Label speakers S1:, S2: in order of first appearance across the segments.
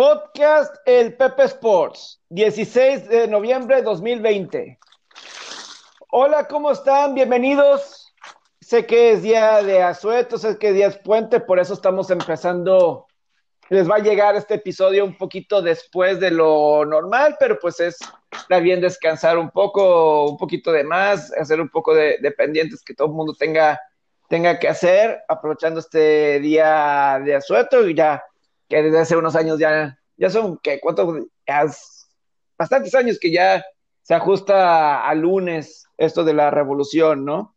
S1: Podcast El Pepe Sports, 16 de noviembre de 2020. Hola, ¿cómo están? Bienvenidos. Sé que es día de asueto, sé que día es puente, por eso estamos empezando. Les va a llegar este episodio un poquito después de lo normal, pero pues es está bien descansar un poco, un poquito de más, hacer un poco de, de pendientes que todo el mundo tenga, tenga que hacer, aprovechando este día de asueto y ya que desde hace unos años ya, ya son, que ¿cuántos? bastantes años que ya se ajusta a lunes esto de la revolución, ¿no?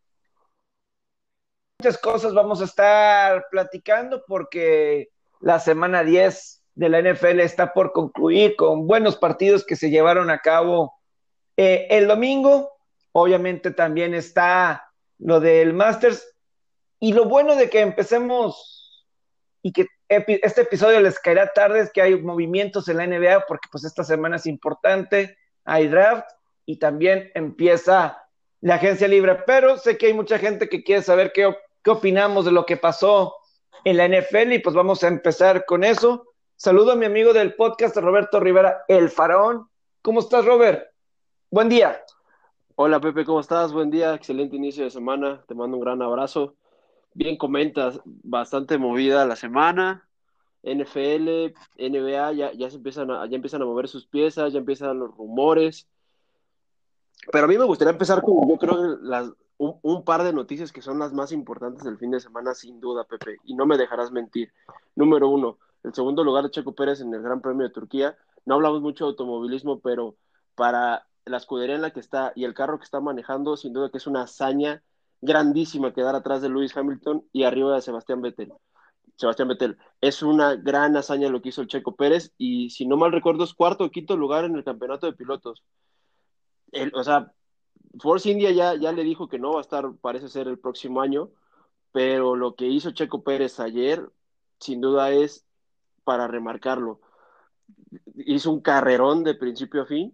S1: Muchas cosas vamos a estar platicando porque la semana 10 de la NFL está por concluir con buenos partidos que se llevaron a cabo eh, el domingo. Obviamente también está lo del Masters. Y lo bueno de que empecemos y que este episodio les caerá tarde es que hay movimientos en la NBA porque pues esta semana es importante, hay draft y también empieza la agencia libre, pero sé que hay mucha gente que quiere saber qué, qué opinamos de lo que pasó en la NFL y pues vamos a empezar con eso. Saludo a mi amigo del podcast, Roberto Rivera, el faraón. ¿Cómo estás, Robert? Buen día.
S2: Hola, Pepe, ¿cómo estás? Buen día, excelente inicio de semana. Te mando un gran abrazo. Bien comentas, bastante movida la semana. NFL, NBA, ya, ya, se empiezan a, ya empiezan a mover sus piezas, ya empiezan los rumores. Pero a mí me gustaría empezar con, yo creo, las, un, un, par de noticias que son las más importantes del fin de semana, sin duda, Pepe, y no me dejarás mentir. Número uno, el segundo lugar de Checo Pérez en el Gran Premio de Turquía. No hablamos mucho de automovilismo, pero para la escudería en la que está y el carro que está manejando, sin duda que es una hazaña grandísima quedar atrás de Lewis Hamilton y arriba de Sebastián Vettel. Sebastián Vettel. Es una gran hazaña lo que hizo el Checo Pérez y si no mal recuerdo es cuarto o quinto lugar en el campeonato de pilotos. El, o sea, Force India ya, ya le dijo que no va a estar, parece ser, el próximo año, pero lo que hizo Checo Pérez ayer, sin duda es para remarcarlo. Hizo un carrerón de principio a fin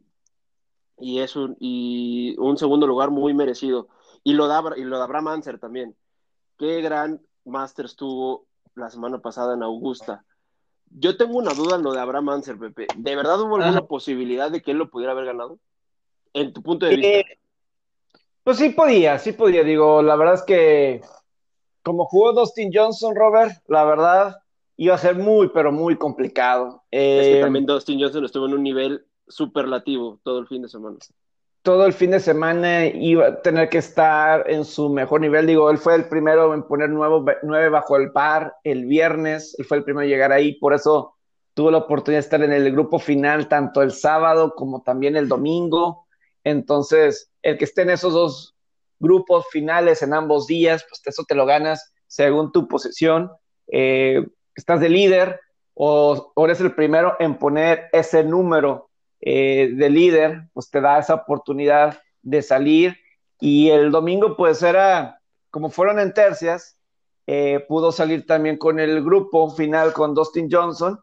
S2: y es un, y un segundo lugar muy merecido. Y lo da, y lo da Abraham Anser también. Qué gran Masters tuvo la semana pasada en Augusta. Yo tengo una duda en lo de Abraham Anser, Pepe. ¿De verdad hubo alguna Ajá. posibilidad de que él lo pudiera haber ganado? En tu punto de vista.
S1: Eh, pues sí podía, sí podía. Digo, la verdad es que como jugó Dustin Johnson, Robert, la verdad iba a ser muy, pero muy complicado.
S2: Eh, es que también Dustin Johnson estuvo en un nivel superlativo todo el fin de semana
S1: todo el fin de semana iba a tener que estar en su mejor nivel. Digo, él fue el primero en poner nueve bajo el par el viernes, él fue el primero en llegar ahí, por eso tuvo la oportunidad de estar en el grupo final tanto el sábado como también el domingo. Entonces, el que esté en esos dos grupos finales en ambos días, pues eso te lo ganas según tu posición. Eh, estás de líder o, o eres el primero en poner ese número eh, de líder, pues te da esa oportunidad de salir. Y el domingo, pues era, como fueron en tercias, eh, pudo salir también con el grupo final con Dustin Johnson.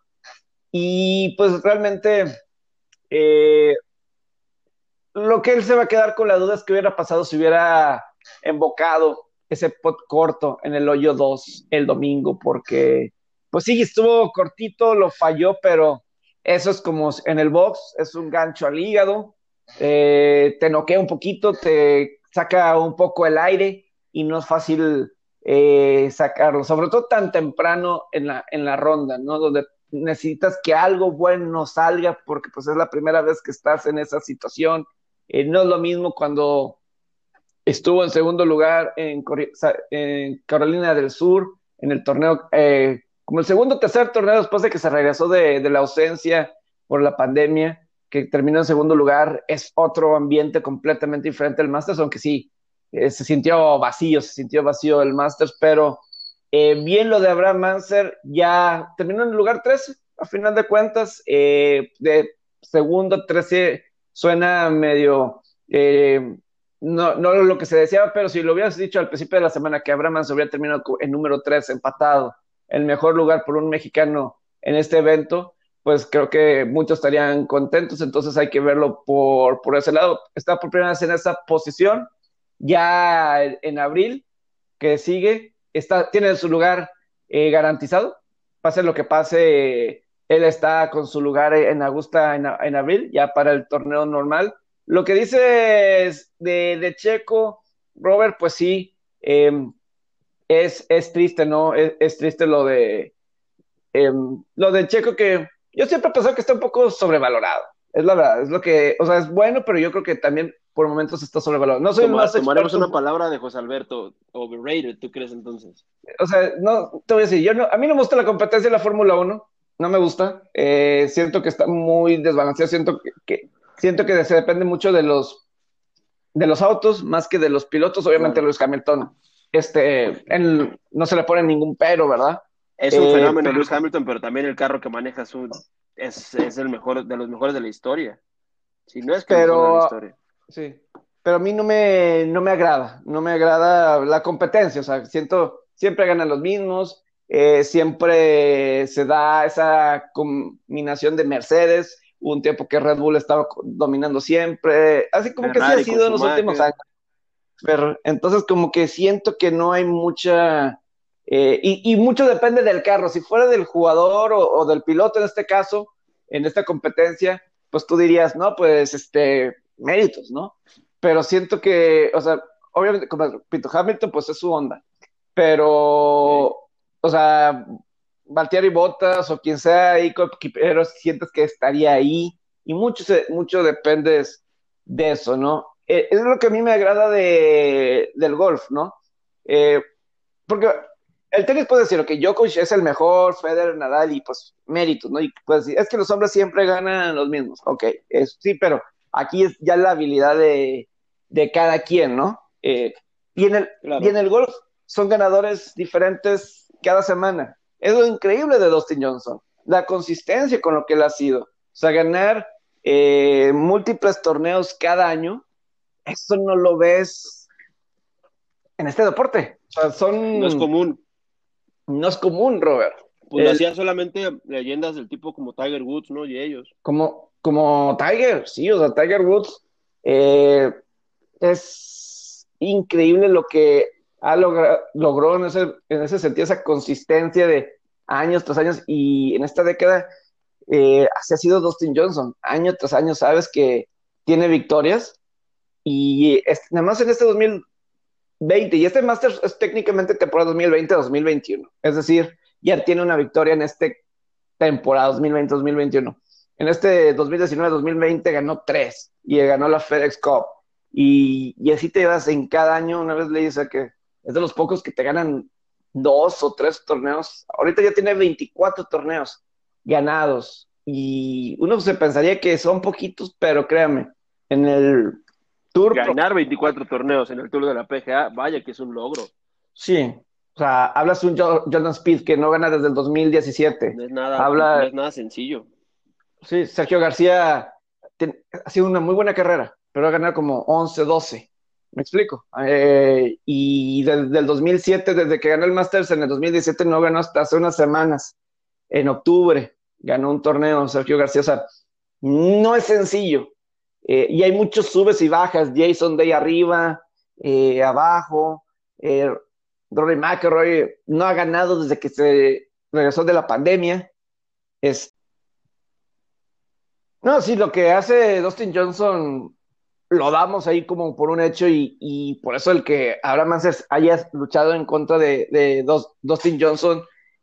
S1: Y pues realmente eh, lo que él se va a quedar con la duda es que hubiera pasado si hubiera embocado ese pot corto en el hoyo 2 el domingo, porque pues sí, estuvo cortito, lo falló, pero eso es como en el box, es un gancho al hígado, eh, te noquea un poquito, te saca un poco el aire y no es fácil eh, sacarlo, sobre todo tan temprano en la, en la ronda, ¿no? Donde necesitas que algo bueno salga porque pues es la primera vez que estás en esa situación. Eh, no es lo mismo cuando estuvo en segundo lugar en, Carolina del Sur, en el torneo como el segundo o tercer torneo después de que se regresó de, de, la ausencia por la pandemia, que terminó en segundo lugar, es otro ambiente completamente diferente al Masters, aunque sí, eh, se sintió vacío, se sintió vacío el Masters, pero eh, bien lo de Abraham Manser, ya terminó en el lugar 13, a final de cuentas, eh, de segundo 13 suena medio... Eh, no, no lo que se deseaba, pero si lo hubieras dicho al principio de la semana que Abraham Manser hubiera terminado en número 3 empatado el mejor lugar por un mexicano en este evento, pues creo que muchos estarían contentos, entonces hay que verlo por, por ese lado. Está por primera vez en esa posición, ya en abril, que sigue, está, tiene su lugar eh, garantizado, pase lo que pase, él está con su lugar en Augusta en, abril, ya para el torneo normal. Lo que dices de, de Checo, Robert, pues sí, em, es, es, triste, ¿no? Es, triste lo de em, lo de Checo que yo siempre he pensado que está un poco sobrevalorado. Es la verdad, es lo que, o sea, es bueno, pero yo creo que también por momentos está sobrevalorado. No soy más
S2: Tomaremos una palabra de José Alberto, overrated, ¿tú crees entonces?
S1: O sea, no, te voy a decir, yo no, a mí no me gusta la competencia de la Fórmula 1, no me gusta. Eh, siento que está muy desbalanceado, siento que, siento que se depende mucho de los de los autos más que de los pilotos. Obviamente, Luis Hamilton, este, no se le pone ningún pero, ¿verdad?
S2: Es un eh, fenómeno Luis Hamilton, pero también el carro que maneja su, es, es, el mejor de los mejores de la historia. Si no es que pero, de la historia.
S1: Sí, pero a mí no me, no me agrada, no me agrada la competencia, o sea, siento, siempre ganan los mismos, eh, siempre se da esa combinación de Mercedes, hubo un tiempo que Red Bull estaba dominando siempre, así como que sí ha sido en los últimos años. Pero, entonces como que siento que no hay mucha, eh, y, mucho depende del carro, si fuera del jugador o, del piloto en este caso, en esta competencia, pues tú dirías, no, pues este, méritos, ¿no? Pero siento que, o sea, obviamente, como Pito Hamilton, pues es su onda, pero, o sea, Valtieri Botas o quien sea ahí, pero sientes que estaría ahí, y mucho, mucho depende de eso, ¿no? Eh, es lo que a mí me agrada de, del golf, ¿no? Eh, porque el tenis puede decir, que Djokovic es el mejor, Federer, Nadal, y pues méritos, ¿no? Y puedes decir, es que los hombres siempre ganan los mismos, ok, sí, pero Aquí es ya la habilidad de, cada quien, ¿no? Eh, y, en el, en el golf son ganadores diferentes cada semana. Es lo increíble de Dustin Johnson, la consistencia con lo que él ha sido. O sea, ganar eh, múltiples torneos cada año, eso no lo ves en este deporte. O sea, son...
S2: No es común.
S1: No es común, Robert.
S2: Pues lo hacían solamente leyendas del tipo como Tiger Woods, ¿no? Y ellos.
S1: Como, como Tiger, sí, o sea, Tiger Woods eh, es increíble lo que ha logrado, logró en ese, en ese sentido, esa consistencia de años tras años y en esta década eh, así ha sido Dustin Johnson, año tras año sabes que tiene victorias y nada más en este 2020 y este Master es técnicamente temporada 2020-2021, es decir, ya tiene una victoria en este temporada 2020-2021 en este 2019-2020 ganó tres y ganó la FedEx Cup. Y, así te vas en cada año, una vez le dice que es de los pocos que te ganan dos o tres torneos. Ahorita ya tiene 24 torneos ganados. Y uno se pensaría que son poquitos, pero créame, en el Tour.
S2: Ganar 24 torneos en el Tour de la PGA, vaya que es un logro.
S1: Sí, o sea, hablas un Jordan Speed que no gana desde el 2017.
S2: No es nada, no es nada sencillo.
S1: Sí, Sergio García ha sido una muy buena carrera, pero ha ganado como 11, 12. ¿Me explico? Eh, y desde el 2007, desde que ganó el Masters en el 2017, no ganó hasta hace unas semanas. En octubre ganó un torneo Sergio García. O sea, no es sencillo. Eh, y hay muchos subes y bajas. Jason Day arriba, eh, abajo. Rory McIlroy no ha ganado desde que se regresó de la pandemia. Es, no, sí, lo que hace Dustin Johnson lo damos ahí como por un hecho y, por eso el que Abraham Mansers haya luchado en contra de, Dustin Johnson,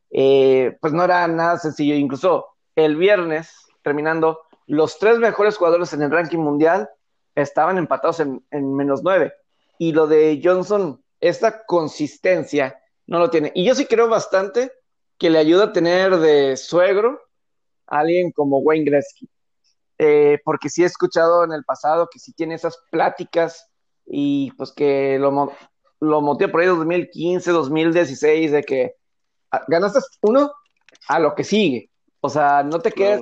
S1: eh, pues no era nada sencillo. Incluso el viernes, terminando, los tres mejores jugadores en el ranking mundial estaban empatados en, en menos nueve. Y lo de Johnson, esta consistencia no lo tiene. Y yo sí creo bastante que le ayuda a tener de suegro a alguien como Wayne Gretzky. Eh, porque sí he escuchado en el pasado que sí tiene esas pláticas y pues que lo, lo por ahí 2015, 2016, de que ah, ganaste uno a lo que sigue. O sea, no te quedes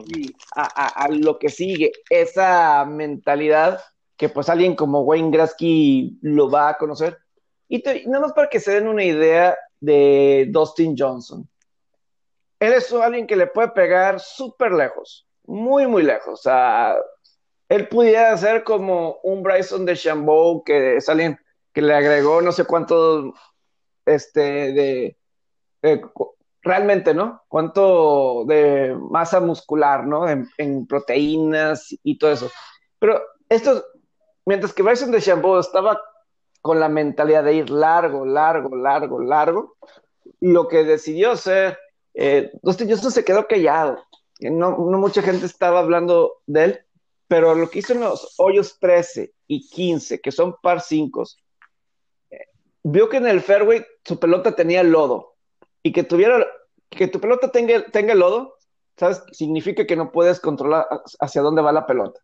S1: a, lo que sigue. Esa mentalidad que pues alguien como Wayne Grasky lo va a conocer. Y nada más para que se den una idea de Dustin Johnson. Él es alguien que le puede pegar súper lejos muy, muy lejos. O sea, él pudiera ser como un Bryson de Chambeau, que es alguien que le agregó no sé cuánto este, de, realmente, ¿no? Cuánto de masa muscular, ¿no? En, proteínas y todo eso. Pero esto, mientras que Bryson de Chambeau estaba con la mentalidad de ir largo, largo, largo, largo, lo que decidió hacer, eh, Justin se quedó callado. No, no mucha gente estaba hablando de él, pero lo que hizo en los hoyos 13 y 15, que son par 5, eh, vio que en el fairway su pelota tenía lodo y que tuviera que tu pelota tenga, tenga lodo, ¿sabes? Significa que no puedes controlar hacia dónde va la pelota.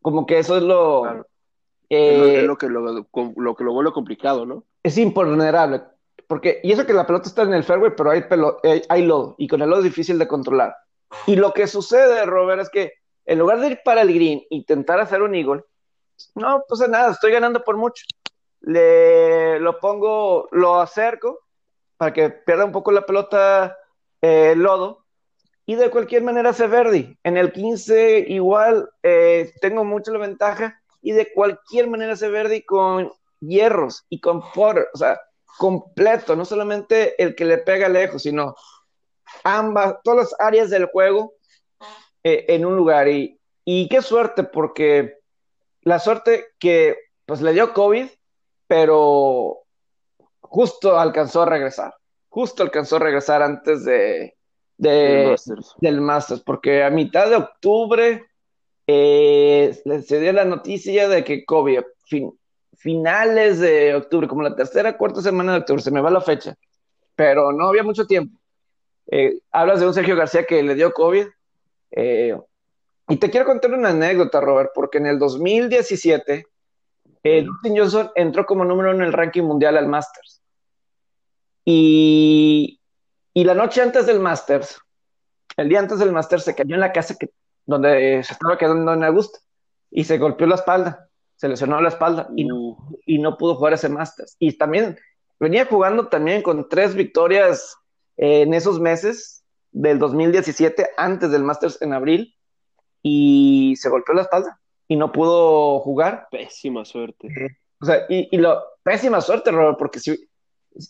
S1: Como que eso es lo.
S2: es, lo, que lo, lo, que lo vuelve complicado, ¿no?
S1: Es imponderable. Porque, y eso que la pelota está en el fairway, pero hay, hay, hay lodo, y con el lodo es difícil de controlar. Y lo que sucede, Robert, es que en lugar de ir para el green, intentar hacer un eagle, no pasa nada, estoy ganando por mucho. Le lo pongo, lo acerco para que pierda un poco la pelota eh, lodo. Y de cualquier manera se Verdi. En el 15 igual eh, tengo mucho la ventaja. Y de cualquier manera se Verdi con hierros y con Potter. O sea, completo. No solamente el que le pega lejos, sino ambas, todas las áreas del juego eh, en un lugar. Y, y qué suerte, porque la suerte que pues le dio COVID, pero justo alcanzó a regresar, justo alcanzó a regresar antes de, del Masters, porque a mitad de octubre eh, se dio la noticia de que COVID, finales de octubre, como la tercera, cuarta semana de octubre, se me va la fecha, pero no había mucho tiempo. Eh, hablas de un Sergio García que le dio COVID. Eh, y te quiero contar una anécdota, Robert, porque en el 2017, Dustin Johnson entró como número uno en el ranking mundial al Masters. Y, la noche antes del Masters, el día antes del Masters, se cayó en la casa que, donde se estaba quedando en Augusta y se golpeó la espalda, se lesionó la espalda y, no, uh. y no pudo jugar ese Masters. Y también venía jugando también con tres victorias en esos meses del 2017, antes del Masters en abril, y se golpeó la espalda y no pudo jugar.
S2: Pésima suerte.
S1: O sea, y, y lo, pésima suerte, Robert, porque si,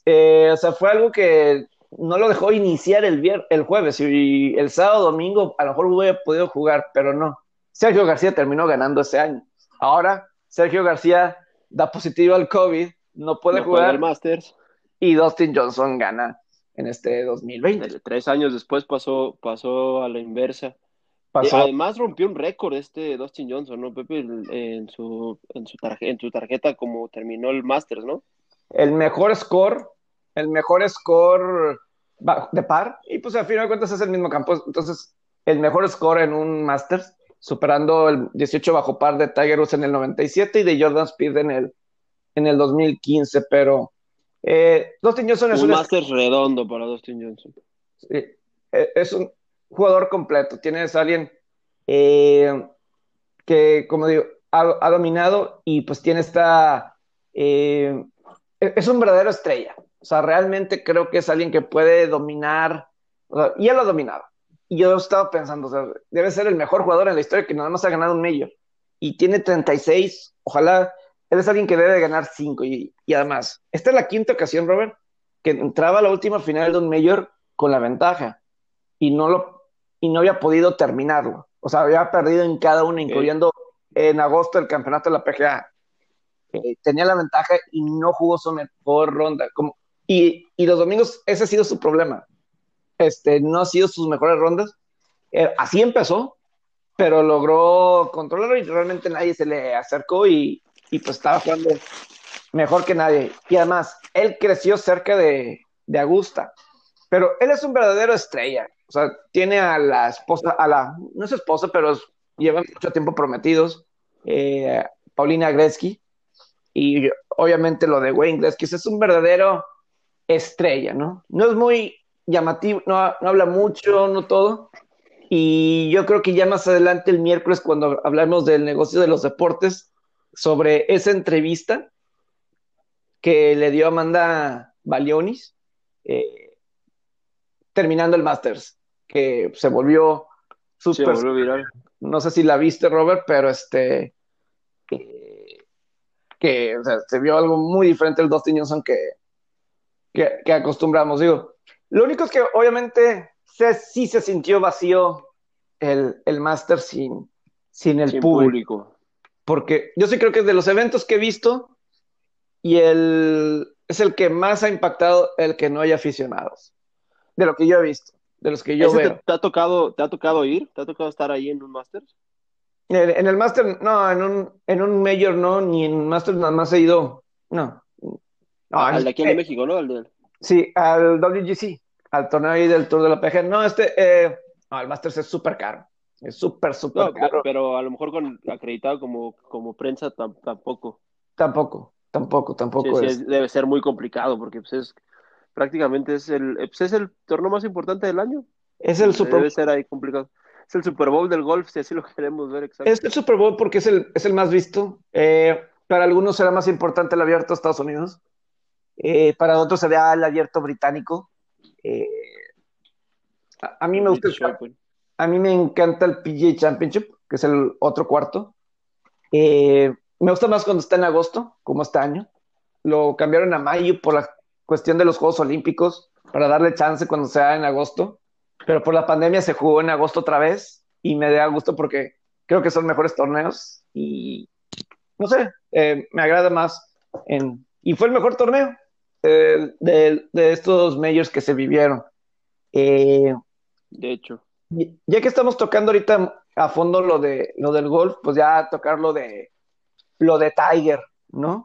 S1: eh, o sea, fue algo que no lo dejó iniciar el, el jueves y el sábado, domingo, a lo mejor hubiera podido jugar, pero no. Sergio García terminó ganando ese año. Ahora, Sergio García da positivo al COVID, no puede jugar.
S2: el Masters.
S1: Y Dustin Johnson gana en este 2020.
S2: Tres años después pasó, pasó a la inversa. además rompió un récord este Dustin Johnson, ¿no, Pepe? En su, en su, en su tarjeta como terminó el Masters, ¿no?
S1: El mejor score, el mejor score de par, y pues al final de cuentas es el mismo campo. Entonces, el mejor score en un Masters, superando el 18 bajo par de Tiger Woods en el 97 y de Jordan Speed en el, en el 2015, pero eh, Dustin Johnson es
S2: un, un Masters redondo para Dustin Johnson.
S1: Sí, eh, es un jugador completo. Tienes a alguien eh, que, como digo, ha, dominado y pues tiene esta eh, es un verdadero estrella. O sea, realmente creo que es alguien que puede dominar, y él lo ha dominado. Y yo estaba pensando, o sea, debe ser el mejor jugador en la historia que nada más ha ganado un medio. Y tiene 36, ojalá, él es alguien que debe ganar 5. Y, además, esta es la quinta ocasión, Robert, que entraba a la última final de un mayor con la ventaja y no, lo, y no había podido terminarlo. O sea, había perdido en cada una, incluyendo en agosto el campeonato de la PGA. Eh, tenía la ventaja y no jugó su mejor ronda. Como, y, y, los domingos, ese ha sido su problema. Este, no ha sido sus mejores rondas. Eh, así empezó, pero logró controlarlo y realmente nadie se le acercó y, y, pues estaba jugando mejor que nadie. Y además, él creció cerca de, de Augusta, pero él es un verdadero estrella. O sea, tiene a la esposa, a la, no es esposa, pero llevan mucho tiempo prometidos, eh, Paulina Gretzky, y obviamente lo de Wayne que es un verdadero estrella, ¿no? No es muy llamativo, no, habla mucho, no todo. Y yo creo que ya más adelante, el miércoles, cuando hablamos del negocio de los deportes, sobre esa entrevista que le dio Amanda Balionis, eh, terminando el Masters, que se volvió súper. No sé si la viste, Robert, pero este que se vio algo muy diferente el Dustin Johnson que, que, acostumbramos. Digo, Lo único es que obviamente se, sí se sintió vacío el, el Master sin, sin el
S2: Sin
S1: público.
S2: público.
S1: Porque yo sí creo que de los eventos que he visto, y el, es el que más ha impactado el que no haya aficionados. De lo que yo he visto, de los que yo
S2: ¿Ese te,
S1: veo.
S2: te ha tocado, te ha tocado ir? ¿Te ha tocado estar ahí en un Masters?
S1: En, en el Master, no, en un, en un Major no, ni en Master nada más he ido. No. No,
S2: Al de aquí en
S1: eh,
S2: México, ¿no? Al de-
S1: Sí, al WGC, al torneo ahí del Tour de la PG. No, este, eh, no, el Masters es súper caro. Es súper, súper
S2: No,
S1: caro.
S2: pero, pero a lo mejor con acreditado como, como prensa tam- tampoco.
S1: Tampoco, tampoco, tampoco
S2: sí,
S1: es.
S2: es- debe ser muy complicado porque pues, es prácticamente es el, pues, es el torneo más importante del año.
S1: Es el Super
S2: Debe ser ahí complicado. Es el Super Bowl del golf, si así lo queremos ver exacto.
S1: Es el Super Bowl porque es el, es el más visto. Eh, para algunos será más importante el abierto de Estados Unidos. Eh, para otros será el abierto británico. Eh, a, a mí me gusta,
S2: British
S1: el-
S2: Open.
S1: a mí me encanta el PGA Championship, que es el otro cuarto. Eh, me gusta más cuando está en agosto, como este año. Lo cambiaron a mayo por la cuestión de los Juegos Olímpicos, para darle chance cuando sea en agosto. Pero por la pandemia se jugó en agosto otra vez y me da gusto porque creo que son mejores torneos y no sé, eh, me agrada más. En, y fue el mejor torneo eh, de, de estos majors que se vivieron. Eh,
S2: De hecho.
S1: ya que estamos tocando ahorita a fondo lo de lo del golf, pues ya tocar lo de lo de Tiger, ¿no?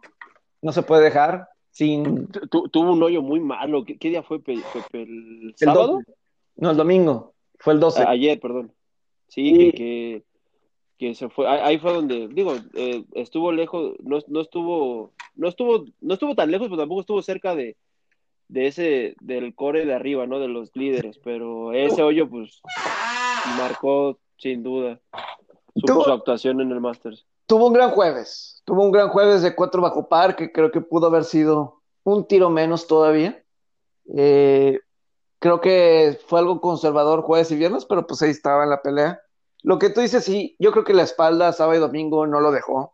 S1: No se puede dejar sin
S2: Tu- tu- tuvo un hoyo muy malo. ¿Qué, qué día fue, Pe- Pepe? ¿El
S1: el
S2: sábado?
S1: 12. No, el domingo, fue el 12.
S2: A- ayer, perdón. Sí,
S1: Sí.
S2: que, que, que se fue. Ahí, fue donde, digo, eh, estuvo lejos, no, no estuvo, no estuvo, no estuvo tan lejos, pero tampoco estuvo cerca de, de ese, del core de arriba, ¿no? De los líderes, pero ese hoyo, pues, marcó sin duda su actuación en el Masters.
S1: Tuvo un gran jueves, tuvo un gran jueves de cuatro bajo par, que creo que pudo haber sido un tiro menos todavía. Eh, creo que fue algo conservador jueves y viernes, pero pues ahí estaba en la pelea. Lo que tú dices, sí, yo creo que la espalda sábado y domingo no lo dejó.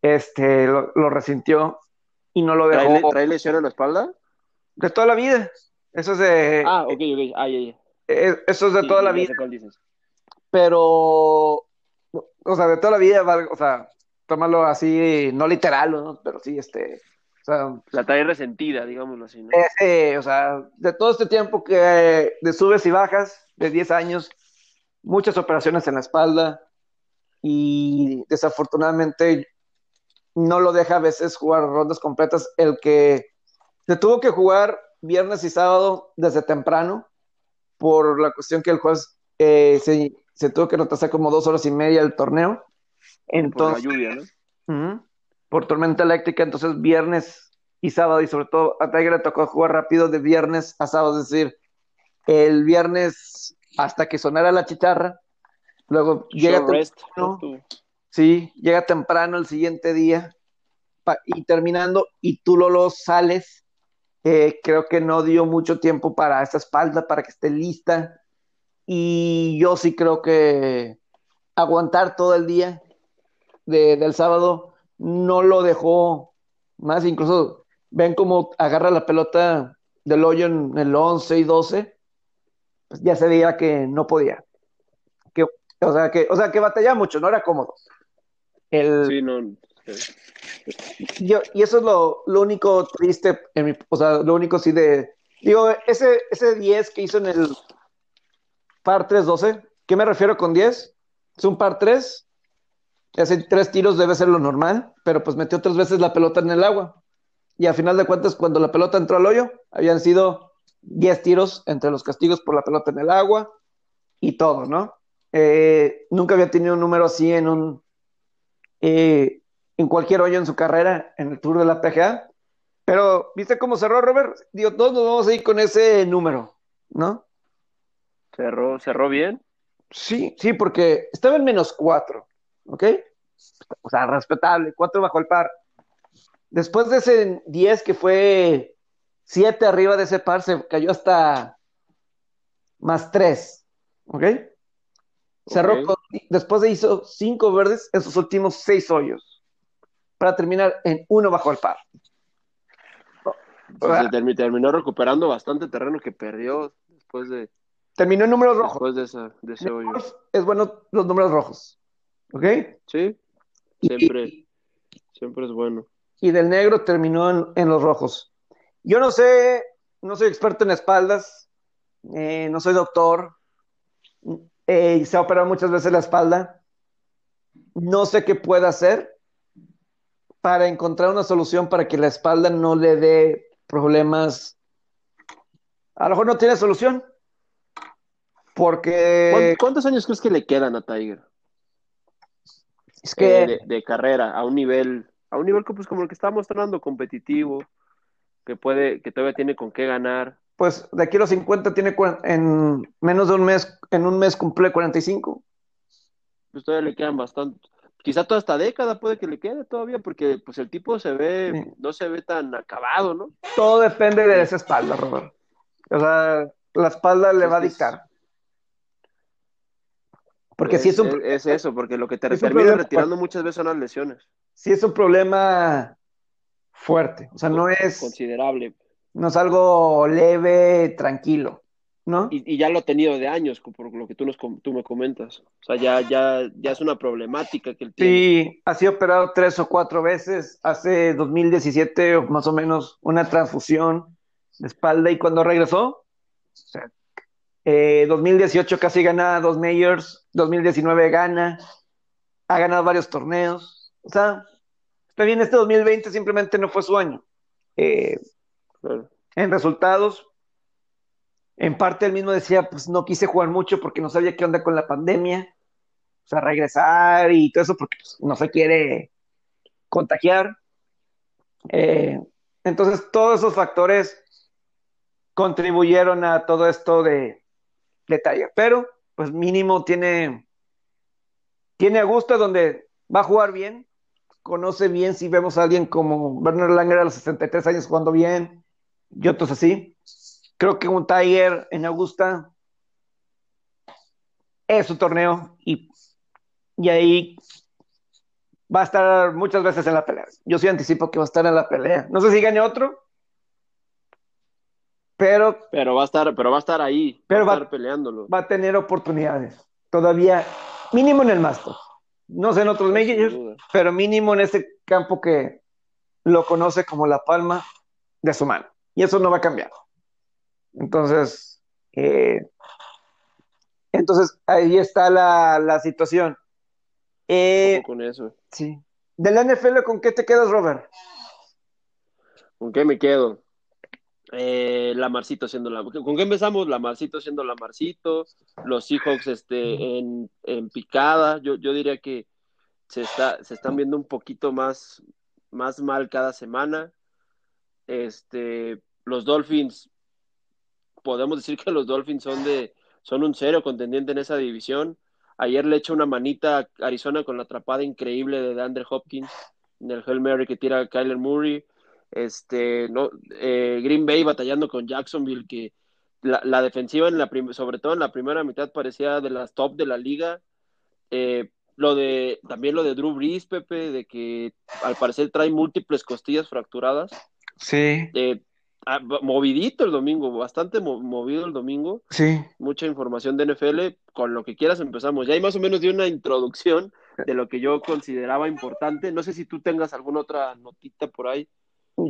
S1: Este, lo, lo resintió y no lo
S2: ¿Trae,
S1: dejó
S2: trae lesión en la espalda?
S1: de toda la vida. Eso es de,
S2: Ah, ok, ok, ah,
S1: eso es de
S2: Sí,
S1: toda la vida. pero, o sea, de toda la vida, o sea, tómalo así, no literal, ¿no? Pero sí, este, sea,
S2: La trae resentida, digámoslo así, ¿no?
S1: ese, o sea, de todo este tiempo que de subes y bajas, de 10 años, muchas operaciones en la espalda y desafortunadamente no lo deja a veces jugar rondas completas. El que se tuvo que jugar viernes y sábado desde temprano por la cuestión que el jueves eh, se, se tuvo que retrasar como dos horas y media el torneo.
S2: Por la
S1: Entonces,
S2: lluvia, ¿no?
S1: Por tormenta eléctrica, entonces viernes y sábado, y sobre todo a Tiger le tocó jugar rápido de viernes a sábado, es decir, el viernes hasta que sonara la chicharra, luego llega temprano,
S2: ¿no? Tú-
S1: sí, llega temprano el siguiente día y terminando, y tú Lolo sales, eh, creo que no dio mucho tiempo para esa espalda, para que esté lista, y yo sí creo que aguantar todo el día de- del sábado no lo dejó más, incluso ven cómo agarra la pelota del hoyo en el 11 y 12, pues ya se veía que no podía. Que, o, sea, que, o sea, que batallaba mucho, no era cómodo. El,
S2: Sí, no.
S1: yo- y eso es lo, lo único triste, en mi- o sea, lo único sí de... Digo, ese, ese 10 que hizo en el par 3-12, ¿qué me refiero con 10? Es un par 3, hace tres tiros debe ser lo normal, pero pues metió tres veces la pelota en el agua. Y a final de cuentas, cuando la pelota entró al hoyo, habían sido 10 tiros entre los castigos por la pelota en el agua y todo, ¿no? Eh, nunca había tenido un número así en un... eh, en cualquier hoyo en su carrera en el Tour de la PGA. Pero, ¿viste cómo cerró Robert? Digo, todos nos vamos a ir con ese número, ¿no?
S2: Cerró, cerró bien.
S1: Sí, sí, porque estaba en menos cuatro, ¿ok? O sea, respetable, cuatro bajo el par. Después de ese 10 que fue siete arriba de ese par, se cayó hasta más tres, ¿ok? Cerró con- después de hizo cinco verdes en sus últimos seis hoyos, para terminar en uno bajo el par.
S2: terminó recuperando bastante terreno que perdió después de.
S1: Terminó en números rojos.
S2: Después de, ese hoyo.
S1: Es bueno los números rojos. ¿Ok?
S2: Sí. Siempre, siempre es bueno.
S1: Y del negro terminó en, los rojos. Yo no sé, no soy experto en espaldas, eh, no soy doctor, eh, se ha operado muchas veces la espalda. No sé qué puede hacer para encontrar una solución para que la espalda no le dé problemas. A lo mejor no tiene solución. Porque.
S2: ¿Cuántos años crees que le quedan a Tiger?
S1: Es que.
S2: Eh, de, carrera, a un nivel. A un nivel pues, como el que está mostrando, competitivo, que puede, que todavía tiene con qué ganar.
S1: Pues de aquí a los 50 tiene en menos de un mes, en un mes cumple 45.
S2: Pues todavía le quedan bastante quizá toda esta década puede que le quede todavía, porque pues el tipo se ve, no se ve tan acabado, ¿no?
S1: Todo depende de esa espalda, Robert. O sea, la espalda le va a dictar. Porque si es un...
S2: Es, eso, porque lo que te termina retirando muchas veces son las lesiones.
S1: Sí es un problema fuerte, o sea, no es...
S2: Considerable.
S1: No es algo leve, tranquilo. ¿no?
S2: Y, ya lo ha tenido de años, por lo que tú, nos, tú me comentas. O sea, ya, ya, ya es una problemática que él tiene.
S1: Sí, ha sido operado tres o cuatro veces. Hace 2017, más o menos, una transfusión de espalda. Y cuando regresó, o 2018 eh, casi gana dos Majors, 2019 gana, ha ganado varios torneos. O sea, está bien, este 2020 simplemente no fue su año. Eh, en resultados, en parte él mismo decía, pues no quise jugar mucho porque no sabía qué onda con la pandemia, o sea, regresar y todo eso porque pues, no se quiere contagiar. Eh, entonces, todos esos factores contribuyeron a todo esto de, de pero pues mínimo tiene, tiene a donde va a jugar bien, conoce bien si vemos a alguien como Bernard Langer a los 63 años jugando bien y otros así Creo que un Tiger en Augusta es su torneo y, y ahí va a estar muchas veces en la pelea. Yo sí anticipo que va a estar en la pelea. No sé si gane otro, pero
S2: pero va a estar pero va a estar ahí,
S1: pero
S2: va a estar peleándolo.
S1: Va a tener oportunidades. Todavía mínimo en el Masters. No sé en otros medios, pero mínimo en ese campo que lo conoce como la palma de su mano. Y eso no va a cambiar. Entonces, eh, entonces ahí está la, situación.
S2: Eh, con eso.
S1: Sí. De la NFL, ¿con qué te quedas, Robert?
S2: ¿Con qué me quedo? Eh, la Marcito siendo la. ¿Con qué empezamos? La Marcito siendo la Marcito, los Seahawks este, en, picada. Yo, yo diría que se, está, se están viendo un poquito más, más mal cada semana. Este, los Dolphins podemos decir que los Dolphins son de son un cero contendiente en esa división. Ayer le echa una manita a Arizona con la atrapada increíble de Andrew Hopkins en el Hail Mary que tira Kyler Murray. Este, no, eh, Green Bay batallando con Jacksonville, que la, defensiva, en la sobre todo en la primera mitad, parecía de las top de la liga. Eh, lo de, también lo de Drew Brees, Pepe, de que al parecer trae múltiples costillas fracturadas.
S1: Sí.
S2: Eh, Ah, movidito el domingo, bastante movido el domingo.
S1: Sí.
S2: Mucha información de NFL. Con lo que quieras empezamos. Ya hay más o menos de una introducción de lo que yo consideraba importante. No sé si tú tengas alguna otra notita por ahí.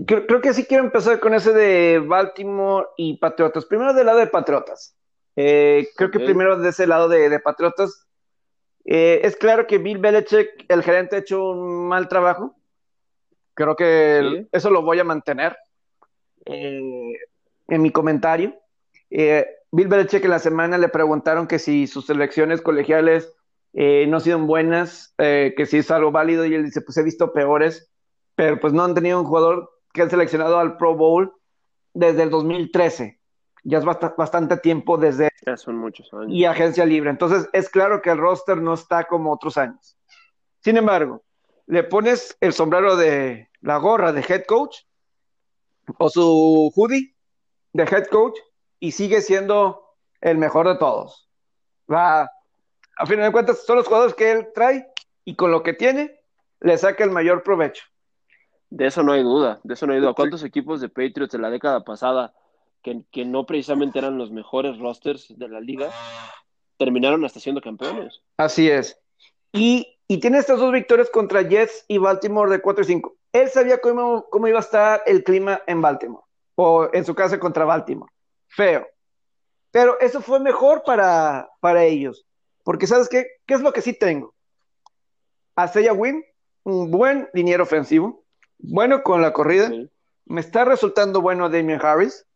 S1: Creo, que sí quiero empezar con ese de Baltimore y Patriotas. Primero del lado de Patriotas. Eh, creo que primero de ese lado de, Patriotas. Eh, es claro que Bill Belichick, el gerente, ha hecho un mal trabajo. Creo que eso lo voy a mantener eh, en mi comentario. Bill Belichick en la semana le preguntaron que si sus selecciones colegiales no han sido buenas, que si es algo válido, y él dice, pues he visto peores, pero pues no han tenido un jugador que han seleccionado al Pro Bowl desde el 2013. Ya es bastante tiempo desde...
S2: son muchos años.
S1: Y agencia libre. Entonces es claro que el roster no está como otros años. Sin embargo, le pones el sombrero de la gorra de head coach o su hoodie de head coach y sigue siendo el mejor de todos. Va, a fin de cuentas, son los jugadores que él trae y con lo que tiene le saca el mayor provecho.
S2: De eso no hay duda, de eso no hay duda. ¿Cuántos equipos de Patriots de la década pasada, que, que no precisamente eran los mejores rosters de la liga, terminaron hasta siendo campeones?
S1: Así es. Y, y tiene estas dos victorias contra Jets y Baltimore de 4 y 5. Él sabía cómo, cómo iba a estar el clima en Baltimore, o en su casa contra Baltimore. Feo. Pero eso fue mejor para, para ellos. Porque, ¿sabes qué? ¿Qué es lo que sí tengo? A Win, un buen liniero ofensivo, bueno con la corrida.
S2: Sí.
S1: Me está resultando bueno Damian Harris.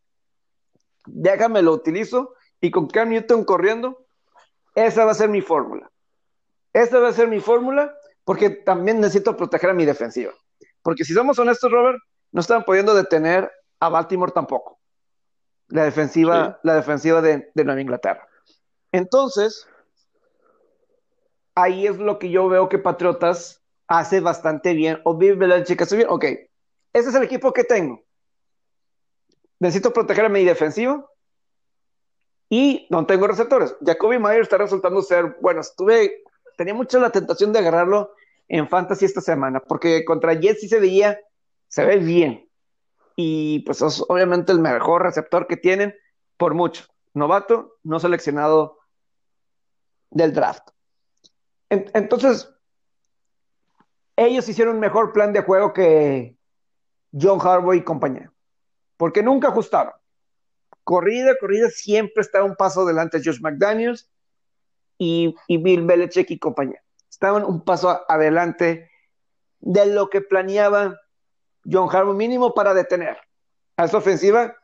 S1: Déjame lo utilizo. Y con Cam Newton corriendo, esa va a ser mi fórmula. Esa va a ser mi fórmula porque también necesito proteger a mi defensiva. Porque si somos honestos, Robert, no están pudiendo detener a Baltimore tampoco. La defensiva,
S2: Sí.
S1: la defensiva de, de Nueva Inglaterra. Entonces, ahí es lo que yo veo que Patriotas hace bastante bien. O Bill Belichick hace bien. Ok, ese es el equipo que tengo. Necesito proteger a mi defensiva y no tengo receptores. Jacoby Myers está resultando ser, bueno, estuve, tenía mucho la tentación de agarrarlo en Fantasy esta semana, porque contra Jets sí se veía, se ve bien. Y pues es obviamente el mejor receptor que tienen por mucho. Novato, no seleccionado del draft. En- entonces, ellos hicieron un mejor plan de juego que John Harbaugh y compañía, porque nunca ajustaron. Corrida, corrida, siempre está un paso delante de Josh McDaniels y, Bill Belichick y compañía. Estaban un paso adelante de lo que planeaba John Harbaugh mínimo para detener a esa ofensiva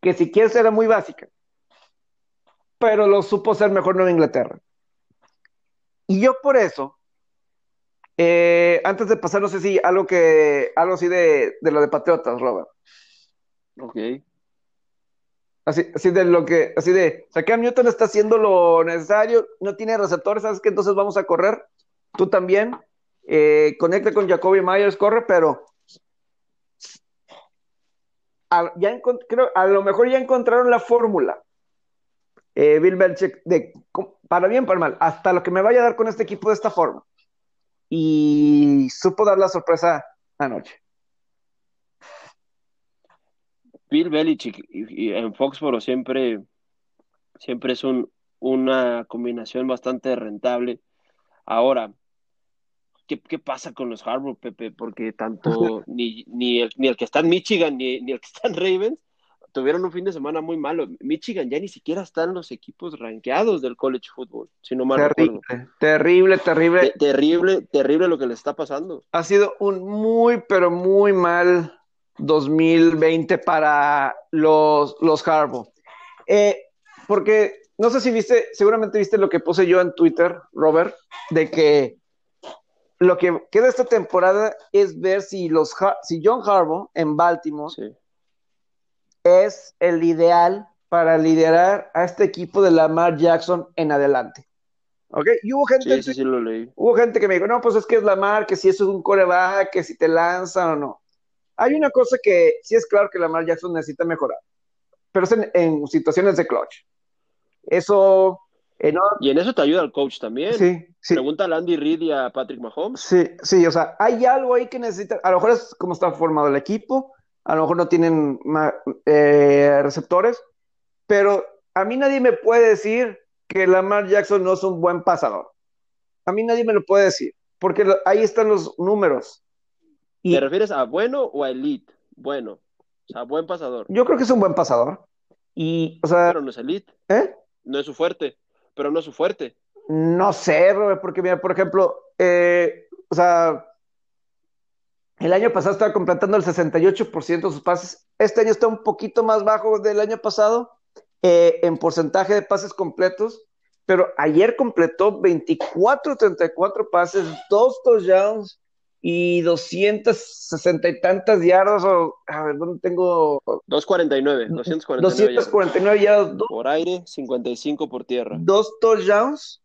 S1: que si quieres era muy básica, pero lo supo ser mejor Nueva Inglaterra. Y yo por eso, eh, antes de pasar, no sé si algo que, algo así de, de lo de Patriotas, Robert.
S2: Ok.
S1: Así, así de lo que, así de, o sea, Cam Newton está haciendo lo necesario, no tiene receptores, ¿sabes qué? Entonces vamos a correr, tú también, eh, conecta con Jacoby Myers, corre, pero a, ya creo, a lo mejor ya encontraron la fórmula, eh, Bill Belichick, de, para bien, para mal, hasta lo que me vaya a dar con este equipo de esta forma. Y supo dar la sorpresa anoche.
S2: Bill Belichick y, y en Foxborough siempre, siempre es un, una combinación bastante rentable. Ahora, ¿qué, qué pasa con los Harbaugh, Pepe? Porque tanto ni, ni, el, ni el que está en Michigan ni, ni el que está en Ravens tuvieron un fin de semana muy malo. Michigan ya ni siquiera está en los equipos rankeados del college football, si no mal recuerdo.
S1: Terrible, terrible, terrible.
S2: Te- terrible, terrible lo que le está pasando.
S1: ha sido un muy, pero muy mal 2020 para los, los Harbaugh. Eh, porque no sé si viste, seguramente viste lo que puse yo en Twitter, Robert, de que lo que queda esta temporada es ver si los si John Harbaugh en Baltimore
S2: Sí.
S1: Es el ideal para liderar a este equipo de Lamar Jackson en adelante. ¿Ok? Y hubo gente
S2: Sí, sí, sí lo leí.
S1: Hubo gente que me dijo, no, pues es que es Lamar, que si eso es un coreback, que si te lanza o no. Hay una cosa que sí es claro que Lamar Jackson necesita mejorar, pero es en, en situaciones de clutch. Eso, eh, no,
S2: Y en eso te ayuda el coach también.
S1: sí, sí,
S2: Pregunta a Andy Reid y a Patrick Mahomes.
S1: sí, sí, o sea, hay algo ahí que necesita, a lo mejor es como está formado el equipo, a lo mejor no tienen eh, receptores, pero a mí nadie me puede decir que Lamar Jackson no es un buen pasador. A mí nadie me lo puede decir, porque lo- ahí están los números. Y
S2: ¿Te refieres a bueno o a elite? Bueno. O sea, buen pasador.
S1: yo creo que es un buen pasador. Y, o sea,
S2: Pero no es elite.
S1: ¿eh?
S2: No es su fuerte. Pero no es su fuerte.
S1: No sé, Robert, porque mira, por ejemplo, eh, o sea, el año pasado estaba completando el 68% de sus pases. Este año está un poquito más bajo del año pasado eh, en porcentaje de pases completos, pero ayer completó 24, 34 pases, dos touchdowns y 260 y tantas yardas. O, a ver, ¿dónde tengo?
S2: 249. 249. yardas.
S1: 249 yardas,
S2: Por aire, 55 por tierra.
S1: dos touchdowns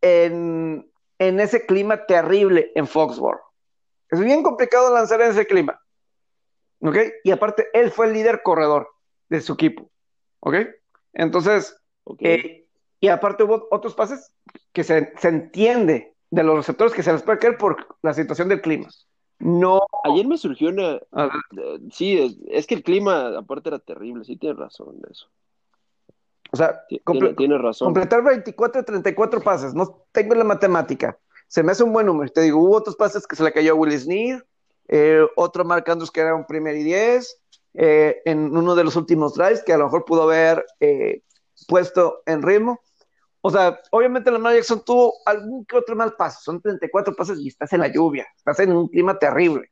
S1: en, en ese clima terrible en Foxborough. Es bien complicado lanzar en ese clima. ¿Ok? Y aparte, él fue el líder corredor de su equipo. ¿Ok? Entonces,
S2: Ok.
S1: eh, y aparte hubo otros pases que se, se entiende de los receptores que se les puede caer por la situación del clima. no.
S2: Ayer me surgió una. Eh, sí, es, que el clima, aparte, era terrible. Sí, tienes razón de eso.
S1: O sea,
S2: tiene, razón.
S1: Completar 24 34 pases. No tengo la matemática. Se me hace un buen número. Te digo, hubo otros pases que se le cayó a Will Sneed, eh, otro Mark Andrews que era un primer y 10, eh, en uno de los últimos drives que a lo mejor pudo haber puesto en ritmo. O sea, obviamente Lamar Jackson tuvo algún que otro mal paso, son 34 pases y estás en la lluvia, estás en un clima terrible.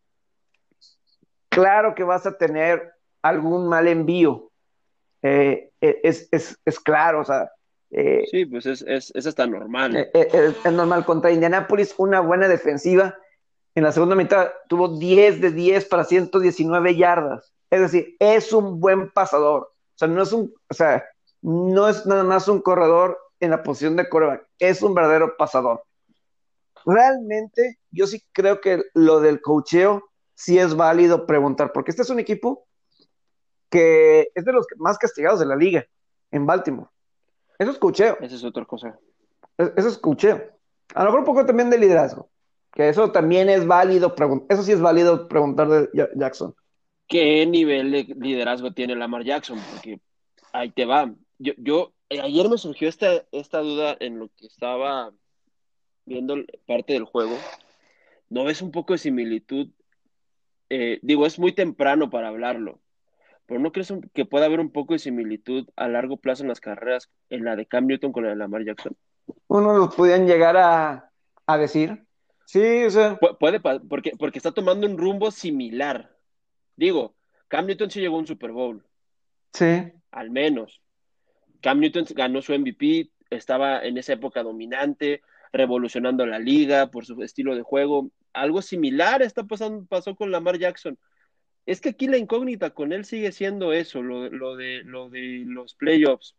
S1: Claro que vas a tener algún mal envío, eh, eh, es, es, es, claro, o sea.
S2: Eh, sí, pues es, es, eso está normal.
S1: es normal. Contra Indianapolis, una buena defensiva. En la segunda mitad tuvo 10 de 10 para 119 yardas. Es decir, es un buen pasador. O sea, no es un, o sea, no es nada más un corredor en la posición de coreback, es un verdadero pasador. Realmente, yo sí creo que lo del cocheo sí es válido preguntar, porque este es un equipo que es de los más castigados de la liga en Baltimore. Eso es cocheo.
S2: Esa es otra cosa.
S1: Eso es cocheo. A lo mejor un poco también de liderazgo, que eso también es válido, eso sí es válido preguntar de Jackson.
S2: ¿Qué nivel de liderazgo tiene Lamar Jackson? Porque ahí te va. Yo, yo eh, ayer me surgió esta, esta duda en lo que estaba viendo parte del juego. ¿No ves un poco de similitud? Eh, digo, es muy temprano para hablarlo, pero ¿no crees que pueda haber un poco de similitud a largo plazo en las carreras en la de Cam Newton con la de Lamar Jackson?
S1: Uno lo podían llegar a, a decir. Sí, o sea.
S2: puede, porque, porque está tomando un rumbo similar. Digo, Cam Newton sí llegó a un Super Bowl.
S1: Sí.
S2: Al menos. Cam Newton ganó su MVP, estaba en esa época dominante, revolucionando la liga por su estilo de juego. Algo similar está pasando, pasó con Lamar Jackson. Es que aquí la incógnita con él sigue siendo eso, lo, de, lo de los playoffs,